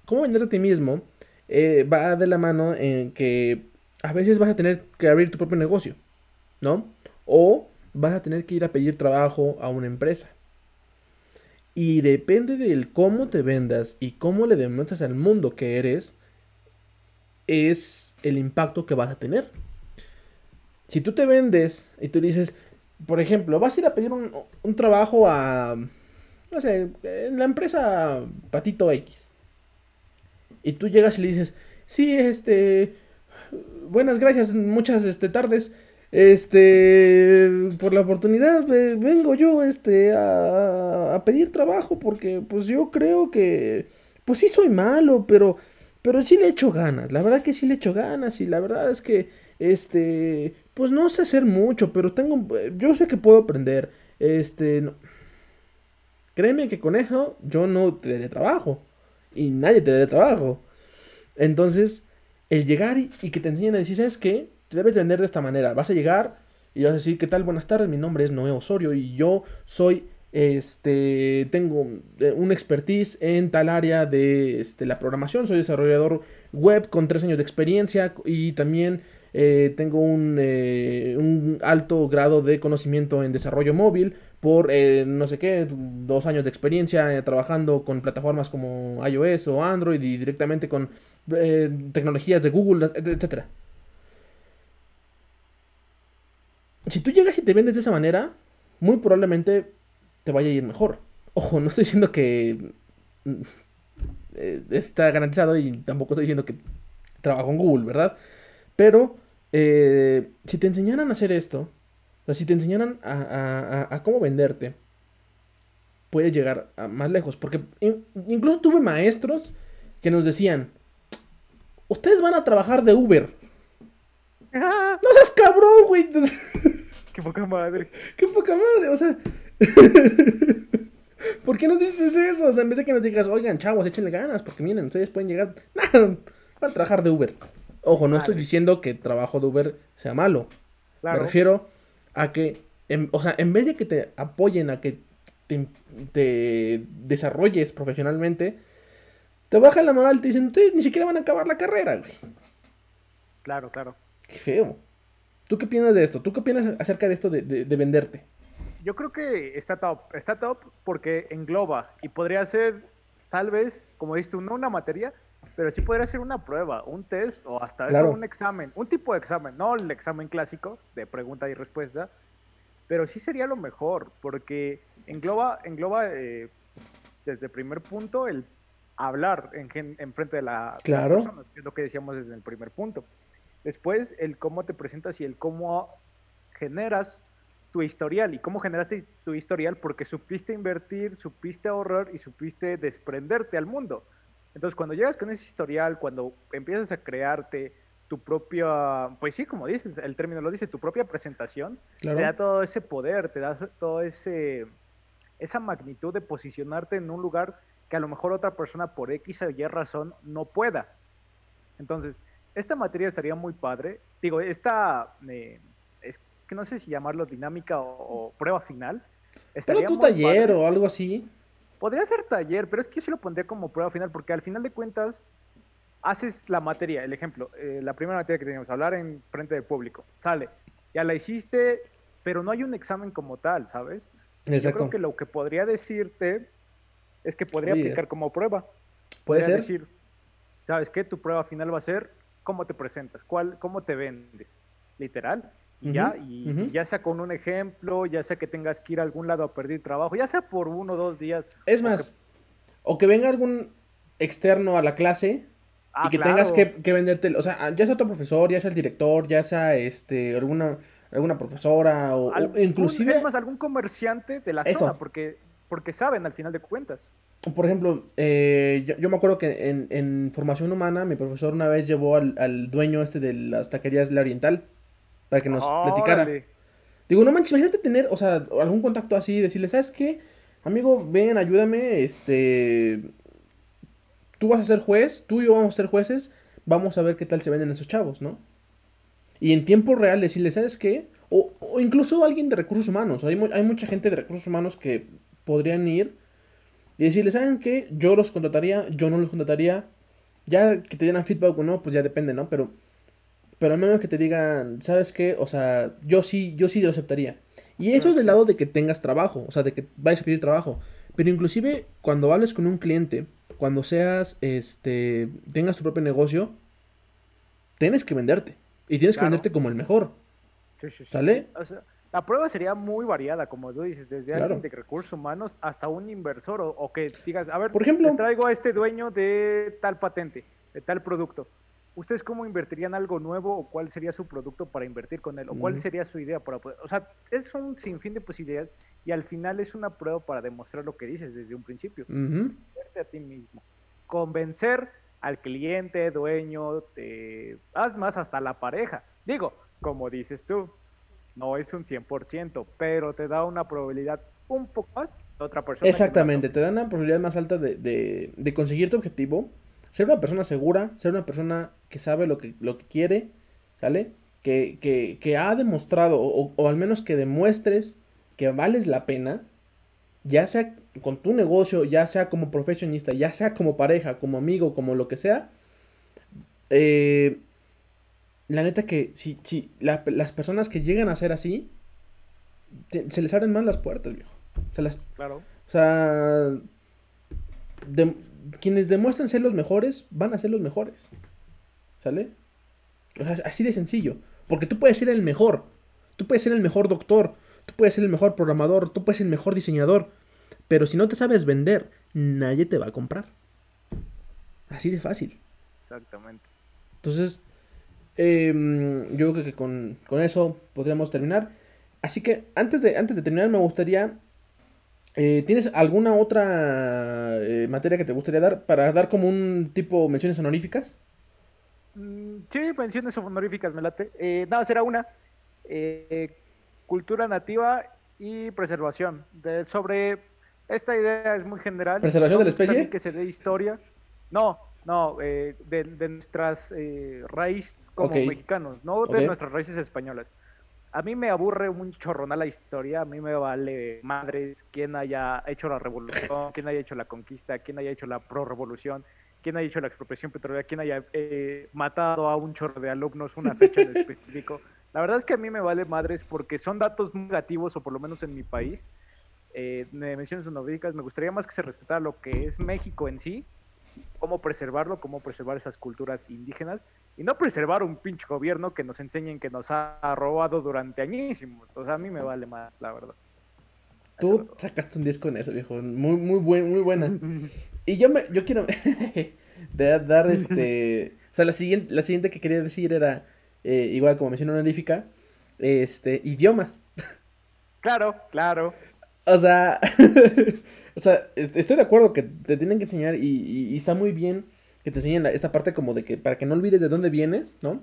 cómo venderte a ti mismo eh, va de la mano en que a veces vas a tener que abrir tu propio negocio, ¿no? O vas a tener que ir a pedir trabajo a una empresa. Y depende del cómo te vendas y cómo le demuestras al mundo que eres, es el impacto que vas a tener. Si tú te vendes y tú dices, por ejemplo, vas a ir a pedir un, un trabajo a, no sé, en la empresa Patito X. Y tú llegas y le dices, sí, este, buenas gracias, muchas este, tardes. Este, por la oportunidad, vengo yo, este, a, a, pedir trabajo porque, pues, yo creo que, pues, sí soy malo, pero, pero sí le echo ganas. La verdad que sí le echo ganas y la verdad es que, este, pues, no sé hacer mucho, pero tengo, yo sé que puedo aprender. Este, no. Créeme que con eso yo no te daré trabajo. Y nadie te daré trabajo. Entonces, el llegar y, que te enseñen a decir, ¿sabes qué? Te debes vender de esta manera. Vas a llegar y vas a decir, ¿qué tal? Buenas tardes, mi nombre es Noé Osorio y yo soy, este, tengo eh, un expertise en tal área de este, la programación. Soy desarrollador web con tres años de experiencia y también eh, tengo un, eh, un, alto grado de conocimiento en desarrollo móvil por eh, no sé qué, dos años de experiencia eh, trabajando con plataformas como iOS o Android y directamente con tecnologías de Google, etc. Si tú llegas y te vendes de esa manera, muy probablemente te vaya a ir mejor. Ojo, no estoy diciendo que está garantizado y tampoco estoy diciendo que trabajo en Google, ¿verdad? Pero si te enseñaran a hacer esto, o sea, si te enseñaran a, cómo venderte, puedes llegar a más lejos. Porque incluso tuve maestros que nos decían, ustedes van a trabajar de Uber. No seas cabrón, güey. Qué poca madre. Qué poca madre, o sea. ¿Por qué nos dices eso? O sea, en vez de que nos digas, oigan, chavos, échenle ganas, porque miren, ustedes pueden llegar. van a trabajar de Uber. Ojo, no estoy diciendo que trabajo de Uber sea malo. Me refiero a que, en, o sea, en vez de que te apoyen a que te, desarrolles profesionalmente, te bajan la moral y te dicen, ustedes ni siquiera van a acabar la carrera, güey. Claro, claro. Qué feo. ¿Tú qué opinas de esto? ¿Tú qué opinas acerca de esto de, de, venderte? Yo creo que está top. Está top porque engloba y podría ser, tal vez, como dijiste, no una materia, pero sí podría ser una prueba, un test o hasta eso un examen, un tipo de examen, no el examen clásico de pregunta y respuesta, pero sí sería lo mejor, porque engloba, engloba eh, desde el primer punto el hablar en, en frente de la, claro. personas, que es lo que decíamos desde el primer punto. Después, el cómo te presentas y el cómo generas tu historial y cómo generaste tu historial porque supiste invertir, supiste ahorrar y supiste desprenderte al mundo. Entonces, cuando llegas con ese historial, cuando empiezas a crearte tu propia, pues sí, como dices, el término lo dice, tu propia presentación, te da todo ese poder, te da todo ese esa magnitud de posicionarte en un lugar que a lo mejor otra persona por X o Y razón no pueda. Entonces, esta materia estaría muy padre. Digo, esta, eh, es que no sé si llamarlo dinámica o, prueba final. Estaría Pero tu taller o algo así. Podría ser taller, pero es que yo sí lo pondría como prueba final, porque al final de cuentas haces la materia, el ejemplo, eh, la primera materia que teníamos, hablar en frente del público, sale, ya la hiciste, pero no hay un examen como tal, ¿sabes? Yo creo que lo que podría decirte es que podría aplicar como prueba. Puede ser. decir, ¿sabes qué? Tu prueba final va a ser cómo te presentas, cuál, cómo te vendes, literal. Y ya, y, ya sea con un ejemplo, ya sea que tengas que ir a algún lado a perder trabajo, ya sea por uno o dos días. Es más, o que venga algún externo a la clase ah, y que tengas que, venderte, o sea, ya sea otro profesor, ya sea el director, ya sea este alguna alguna profesora o, inclusive es más algún comerciante de la zona porque porque saben al final de cuentas. Por ejemplo, eh, yo, me acuerdo que en, formación humana mi profesor una vez llevó al, dueño este de las taquerías La Oriental para que nos platicara. Digo, no manches, imagínate tener, o sea, algún contacto así, decirle, ¿sabes qué? Amigo, ven, ayúdame, este... Tú vas a ser juez, tú y yo vamos a ser jueces, vamos a ver qué tal se venden esos chavos, ¿no? Y en tiempo real decirle, ¿sabes qué? O, incluso alguien de recursos humanos, hay, hay mucha gente de recursos humanos que podrían ir y decirle, ¿saben qué? Yo los contrataría, yo no los contrataría. Ya que te dieran feedback o no, pues ya depende, ¿no? Pero, pero al menos que te digan, ¿sabes qué? O sea, yo sí, yo sí lo aceptaría. Y eso es del lado de que tengas trabajo, o sea, de que vayas a pedir trabajo. Pero inclusive cuando hables con un cliente, cuando seas, este, tengas tu propio negocio, tienes que venderte. Y tienes que venderte como el mejor. ¿Sale? La prueba sería muy variada, como tú dices, desde alguien de recursos humanos hasta un inversor o, que digas, a ver, por ejemplo, traigo a este dueño de tal patente, de tal producto. ¿Ustedes cómo invertirían algo nuevo o cuál sería su producto para invertir con él? ¿O cuál sería su idea para poder...? O sea, es un sinfín de posibilidades y al final es una prueba para demostrar lo que dices desde un principio. a ti mismo. Convencer al cliente, dueño, te... haz más hasta la pareja. Digo, como dices tú, no es un 100%, pero te da una probabilidad un poco más de otra persona. Exactamente, te da una probabilidad más alta de, conseguir tu objetivo, ser una persona segura, ser una persona que sabe lo que, lo que quiere, ¿sale? Que, que, ha demostrado, o, al menos que demuestres que vales la pena, ya sea con tu negocio, ya sea como profesionista, ya sea como pareja, como amigo, como lo que sea, eh, la neta que si, si las personas que llegan a ser así, se les abren más las puertas, viejo. Se las, claro. O sea, quienes demuestran ser los mejores, van a ser los mejores. ¿Sale? O sea, así de sencillo. Porque tú puedes ser el mejor. Tú puedes ser el mejor doctor. Tú puedes ser el mejor programador. Tú puedes ser el mejor diseñador. Pero si no te sabes vender, nadie te va a comprar. Así de fácil. Exactamente. Entonces, Em, yo creo que con, eso podríamos terminar. Así que antes de, antes de terminar me gustaría... Eh, ¿Tienes alguna otra eh, materia que te gustaría dar para dar como un tipo menciones honoríficas? Mm, sí, menciones honoríficas, me late. Eh, nada, será una. cultura nativa y preservación. De, sobre esta idea es muy general. ¿Preservación de la especie? Que se dé historia. No, no, eh, de, nuestras eh, raíces como mexicanos, no de nuestras raíces españolas. A mí me aburre un chorronal la historia, a mí me vale madres quién haya hecho la revolución, quién haya hecho la conquista, quién haya hecho la pro-revolución, quién haya hecho la expropiación petrolera, quién haya eh, matado a un chorro de alumnos una fecha en específico. La verdad es que a mí me vale madres porque son datos negativos, o por lo menos en mi país, eh, de menciones honoríficas, me gustaría más que se respetara lo que es México en sí, cómo preservarlo, cómo preservar esas culturas indígenas y no preservar un pinche gobierno que nos enseñen que nos ha robado durante añísimos. O sea, a mí me vale más, la verdad. Tú sacaste un 10 con eso, viejo. Muy, muy, buen, muy buena. y yo me, yo quiero dar este. O sea, la siguiente, la siguiente que quería decir era, eh, igual como mencionó honorífica, este, idiomas. Claro, claro. O sea, O sea, estoy de acuerdo que te tienen que enseñar y, está muy bien que te enseñen esta parte como de que para que no olvides de dónde vienes, ¿no?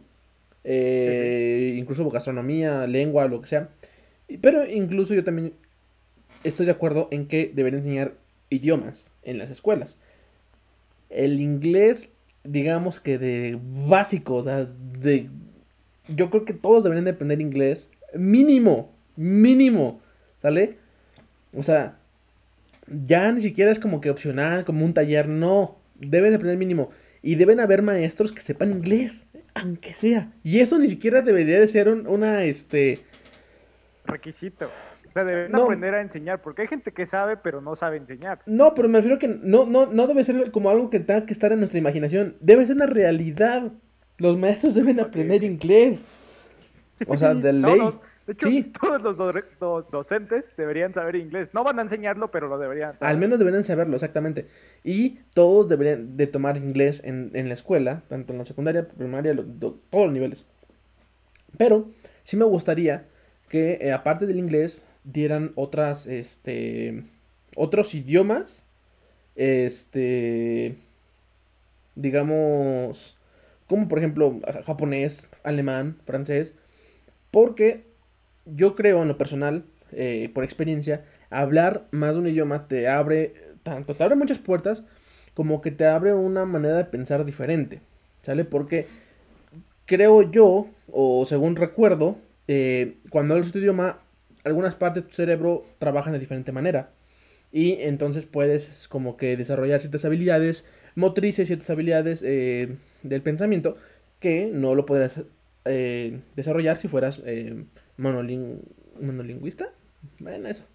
Eh, incluso gastronomía, lengua, lo que sea. Pero incluso yo también estoy de acuerdo en que deberían enseñar idiomas en las escuelas. El inglés, digamos que de básico, o sea, de... Yo creo que todos deberían de aprender inglés mínimo, mínimo, ¿sale? O sea, ya ni siquiera es como que opcional, como un taller, no. Deben de aprender mínimo. Y deben haber maestros que sepan inglés, aunque sea. Y eso ni siquiera debería de ser un, una, este... Requisito. O sea, deben aprender a enseñar, porque hay gente que sabe, pero no sabe enseñar. No, pero me refiero que no, no, no debe ser como algo que tenga que estar en nuestra imaginación. Debe ser una realidad. Los maestros deben aprender inglés. O sea, de ley. De hecho, todos los docentes deberían saber inglés. No van a enseñarlo, pero lo deberían saber. Al menos deberían saberlo, exactamente. Y todos deberían de tomar inglés en, la escuela, tanto en la secundaria, primaria, todos los niveles. Pero sí me gustaría que, eh, aparte del inglés, dieran otras, este, otros idiomas, este, digamos, como por ejemplo japonés, alemán, francés, porque yo creo en lo personal, eh, por experiencia, hablar más de un idioma te abre, tanto te abre muchas puertas, como que te abre una manera de pensar diferente, ¿sale? Porque creo yo, o según recuerdo, eh, cuando hablas tu idioma, algunas partes de tu cerebro trabajan de diferente manera. Y entonces puedes como que desarrollar ciertas habilidades motrices, ciertas habilidades eh, del pensamiento que no lo podrías desarrollar si fueras monolingüista. Bueno, eso.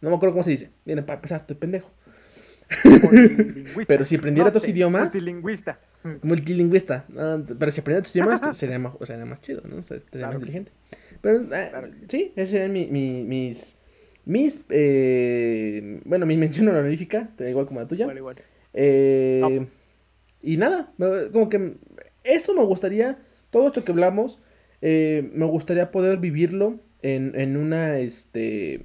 No me acuerdo cómo se dice. Viene, para empezar, estoy pendejo. pero si aprendiera otros idiomas. Multilingüista. Multilingüista. pero si aprendiera otros idiomas, sería más, sería más chido, ¿no? Sería más inteligente. Pero eh, sí, ese serían mi, mis. Mis. Eh, bueno, mi mención honorífica, igual como la tuya. Igual, igual. Eh, y nada, como que eso me gustaría. Todo esto que hablamos eh, me gustaría poder vivirlo en, en una, este,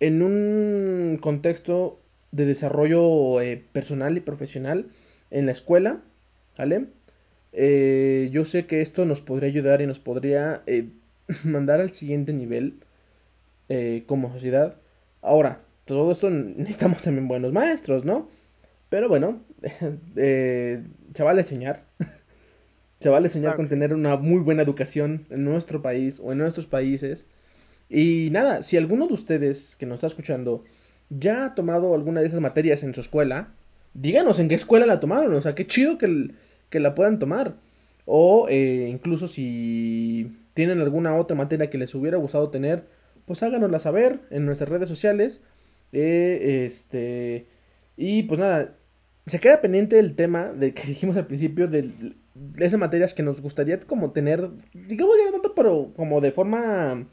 en un contexto de desarrollo eh, personal y profesional en la escuela, ¿vale? Eh, yo sé que esto nos podría ayudar y nos podría mandar al siguiente nivel como sociedad. Ahora, todo esto necesitamos también buenos maestros, ¿no? Pero bueno, chavales, enseñar. Se vale soñar con tener una muy buena educación en nuestro país o en nuestros países. Y nada, si alguno de ustedes que nos está escuchando ya ha tomado alguna de esas materias en su escuela, díganos en qué escuela la tomaron. O sea, qué chido que, que la puedan tomar. O eh, incluso si tienen alguna otra materia que les hubiera gustado tener, pues háganosla saber en nuestras redes sociales. Eh, este. Y pues nada, se queda pendiente el tema de que dijimos al principio del esas materias que nos gustaría como tener, digamos ya no tanto, pero como de forma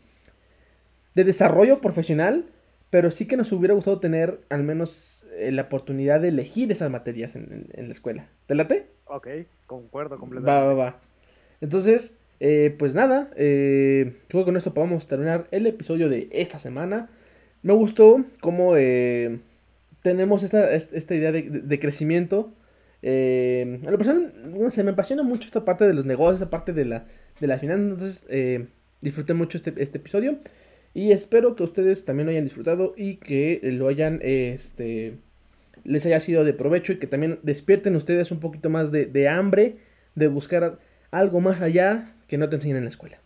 de desarrollo profesional, pero sí que nos hubiera gustado tener al menos eh, la oportunidad de elegir esas materias en, la escuela. ¿Te late? Ok, concuerdo completamente. Va, va, va. Entonces, eh, pues nada, eh, creo que con esto podemos terminar el episodio de esta semana. Me gustó cómo eh, tenemos esta, esta idea de, de crecimiento eh, a lo personal, se me apasiona mucho esta parte de los negocios, esta parte de la, de la finanzas. Entonces, eh, disfruté mucho este, este, episodio. Y espero que ustedes también lo hayan disfrutado y que lo hayan, este, les haya sido de provecho y que también despierten ustedes un poquito más de, de hambre de buscar algo más allá que no te enseñen en la escuela.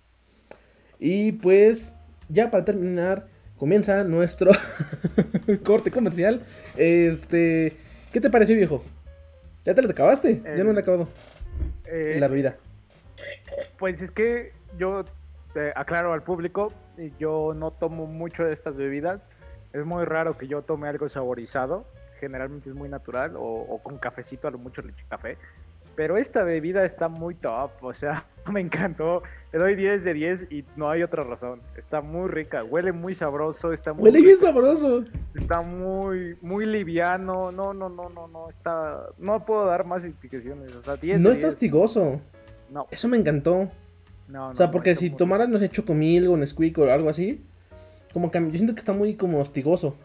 Y pues, ya para terminar, comienza nuestro corte comercial. Este, ¿qué te pareció, viejo? ¿Ya te lo acabaste? yo no lo he acabado. Eh, la bebida. Pues es que yo aclaro al público, yo no tomo mucho de estas bebidas. Es muy raro que yo tome algo saborizado. Generalmente es muy natural o, con cafecito, a lo mucho leche café. Pero esta bebida está muy top, o sea, me encantó. Le doy 10 de 10 y no hay otra razón. Está muy rica, huele muy sabroso, está muy Huele bien sabroso. Está muy muy liviano. No, no, no, no, no, está no puedo dar más explicaciones, o sea, 10 No está hostigoso. No. Eso me encantó. No, no, o sea, porque si tomaras, no sé, chocomil o Nesquik o algo así, como que yo siento que está muy como hostigoso.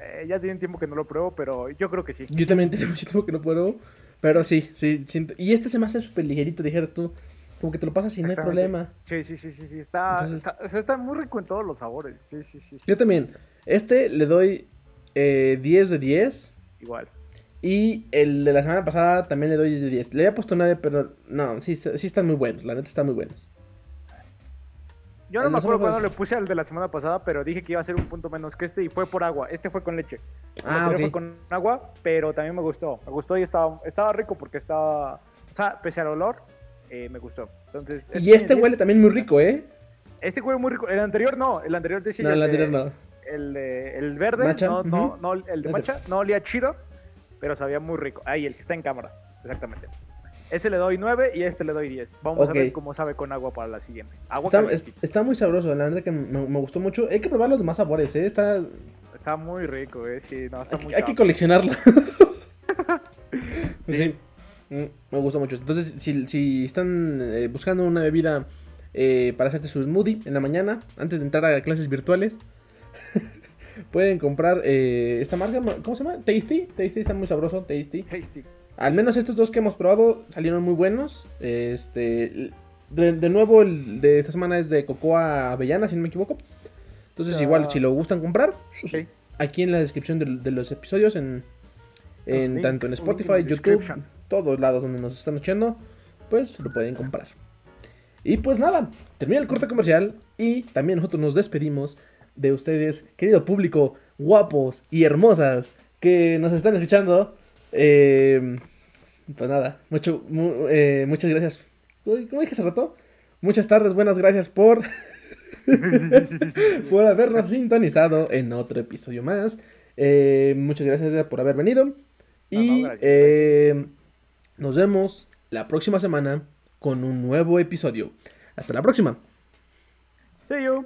Eh, ya tiene tiempo que no lo pruebo, pero yo creo que sí. Yo también tengo mucho tiempo que no pruebo. Pero sí, sí, siento. Y este se me hace súper ligerito, dijeras tú. Como que te lo pasas y no hay problema. Sí, sí, sí, sí, sí. Está, está, está, muy rico en todos los sabores. Sí, sí, sí. Yo también. Este le doy eh, 10 de 10. Igual. Y el de la semana pasada también le doy 10 de 10. Le había puesto 9, pero no, sí, sí están muy buenos. La neta están muy buenos. Yo no me acuerdo cuándo le puse al de la semana pasada, pero dije que iba a ser un punto menos que este y fue por agua. Este fue con leche. Ah, fue con agua, pero también me gustó. Me gustó y estaba, estaba rico porque estaba. O sea, pese al olor, eh, me gustó. Entonces, y este huele también muy rico, ¿eh? Este juego muy rico. El anterior no, el anterior decía. No, el, anterior no. El, el verde, no, no, no, el de Macha, no olía chido, pero sabía muy rico. Ahí, el que está en cámara, exactamente. Ese le doy 9 y este le doy 10. Vamos a ver cómo sabe con agua para la siguiente. Agua está, está, muy sabroso, la verdad que me, me, gustó mucho. Hay que probar los demás sabores, ¿eh? Está, está muy rico, ¿eh? Sí, no, está hay, muy hay que coleccionarlo. sí. Mm, me gustó mucho. Entonces, si, si están eh, buscando una bebida eh, para hacerte su smoothie en la mañana, antes de entrar a clases virtuales, pueden comprar eh, esta marca, ¿cómo se llama? Tasty. Tasty está muy sabroso, Tasty. Tasty. Al menos estos dos que hemos probado salieron muy buenos. Este, de, nuevo, el de esta semana es de cocoa avellana, si no me equivoco. Entonces, igual, si lo gustan comprar, aquí en la descripción de, los episodios, en, en tanto en Spotify, YouTube, todos lados donde nos están escuchando, pues lo pueden comprar. Y pues nada, termina el corte comercial y también nosotros nos despedimos de ustedes, querido público, guapos y hermosas que nos están escuchando. Eh, pues nada, mucho, eh, muchas gracias. ¿Cómo dije hace rato? Muchas tardes, buenas gracias por, por habernos sintonizado en otro episodio más. Eh, muchas gracias por haber venido. Y nos vemos la próxima semana con un nuevo episodio. Hasta la próxima. See you.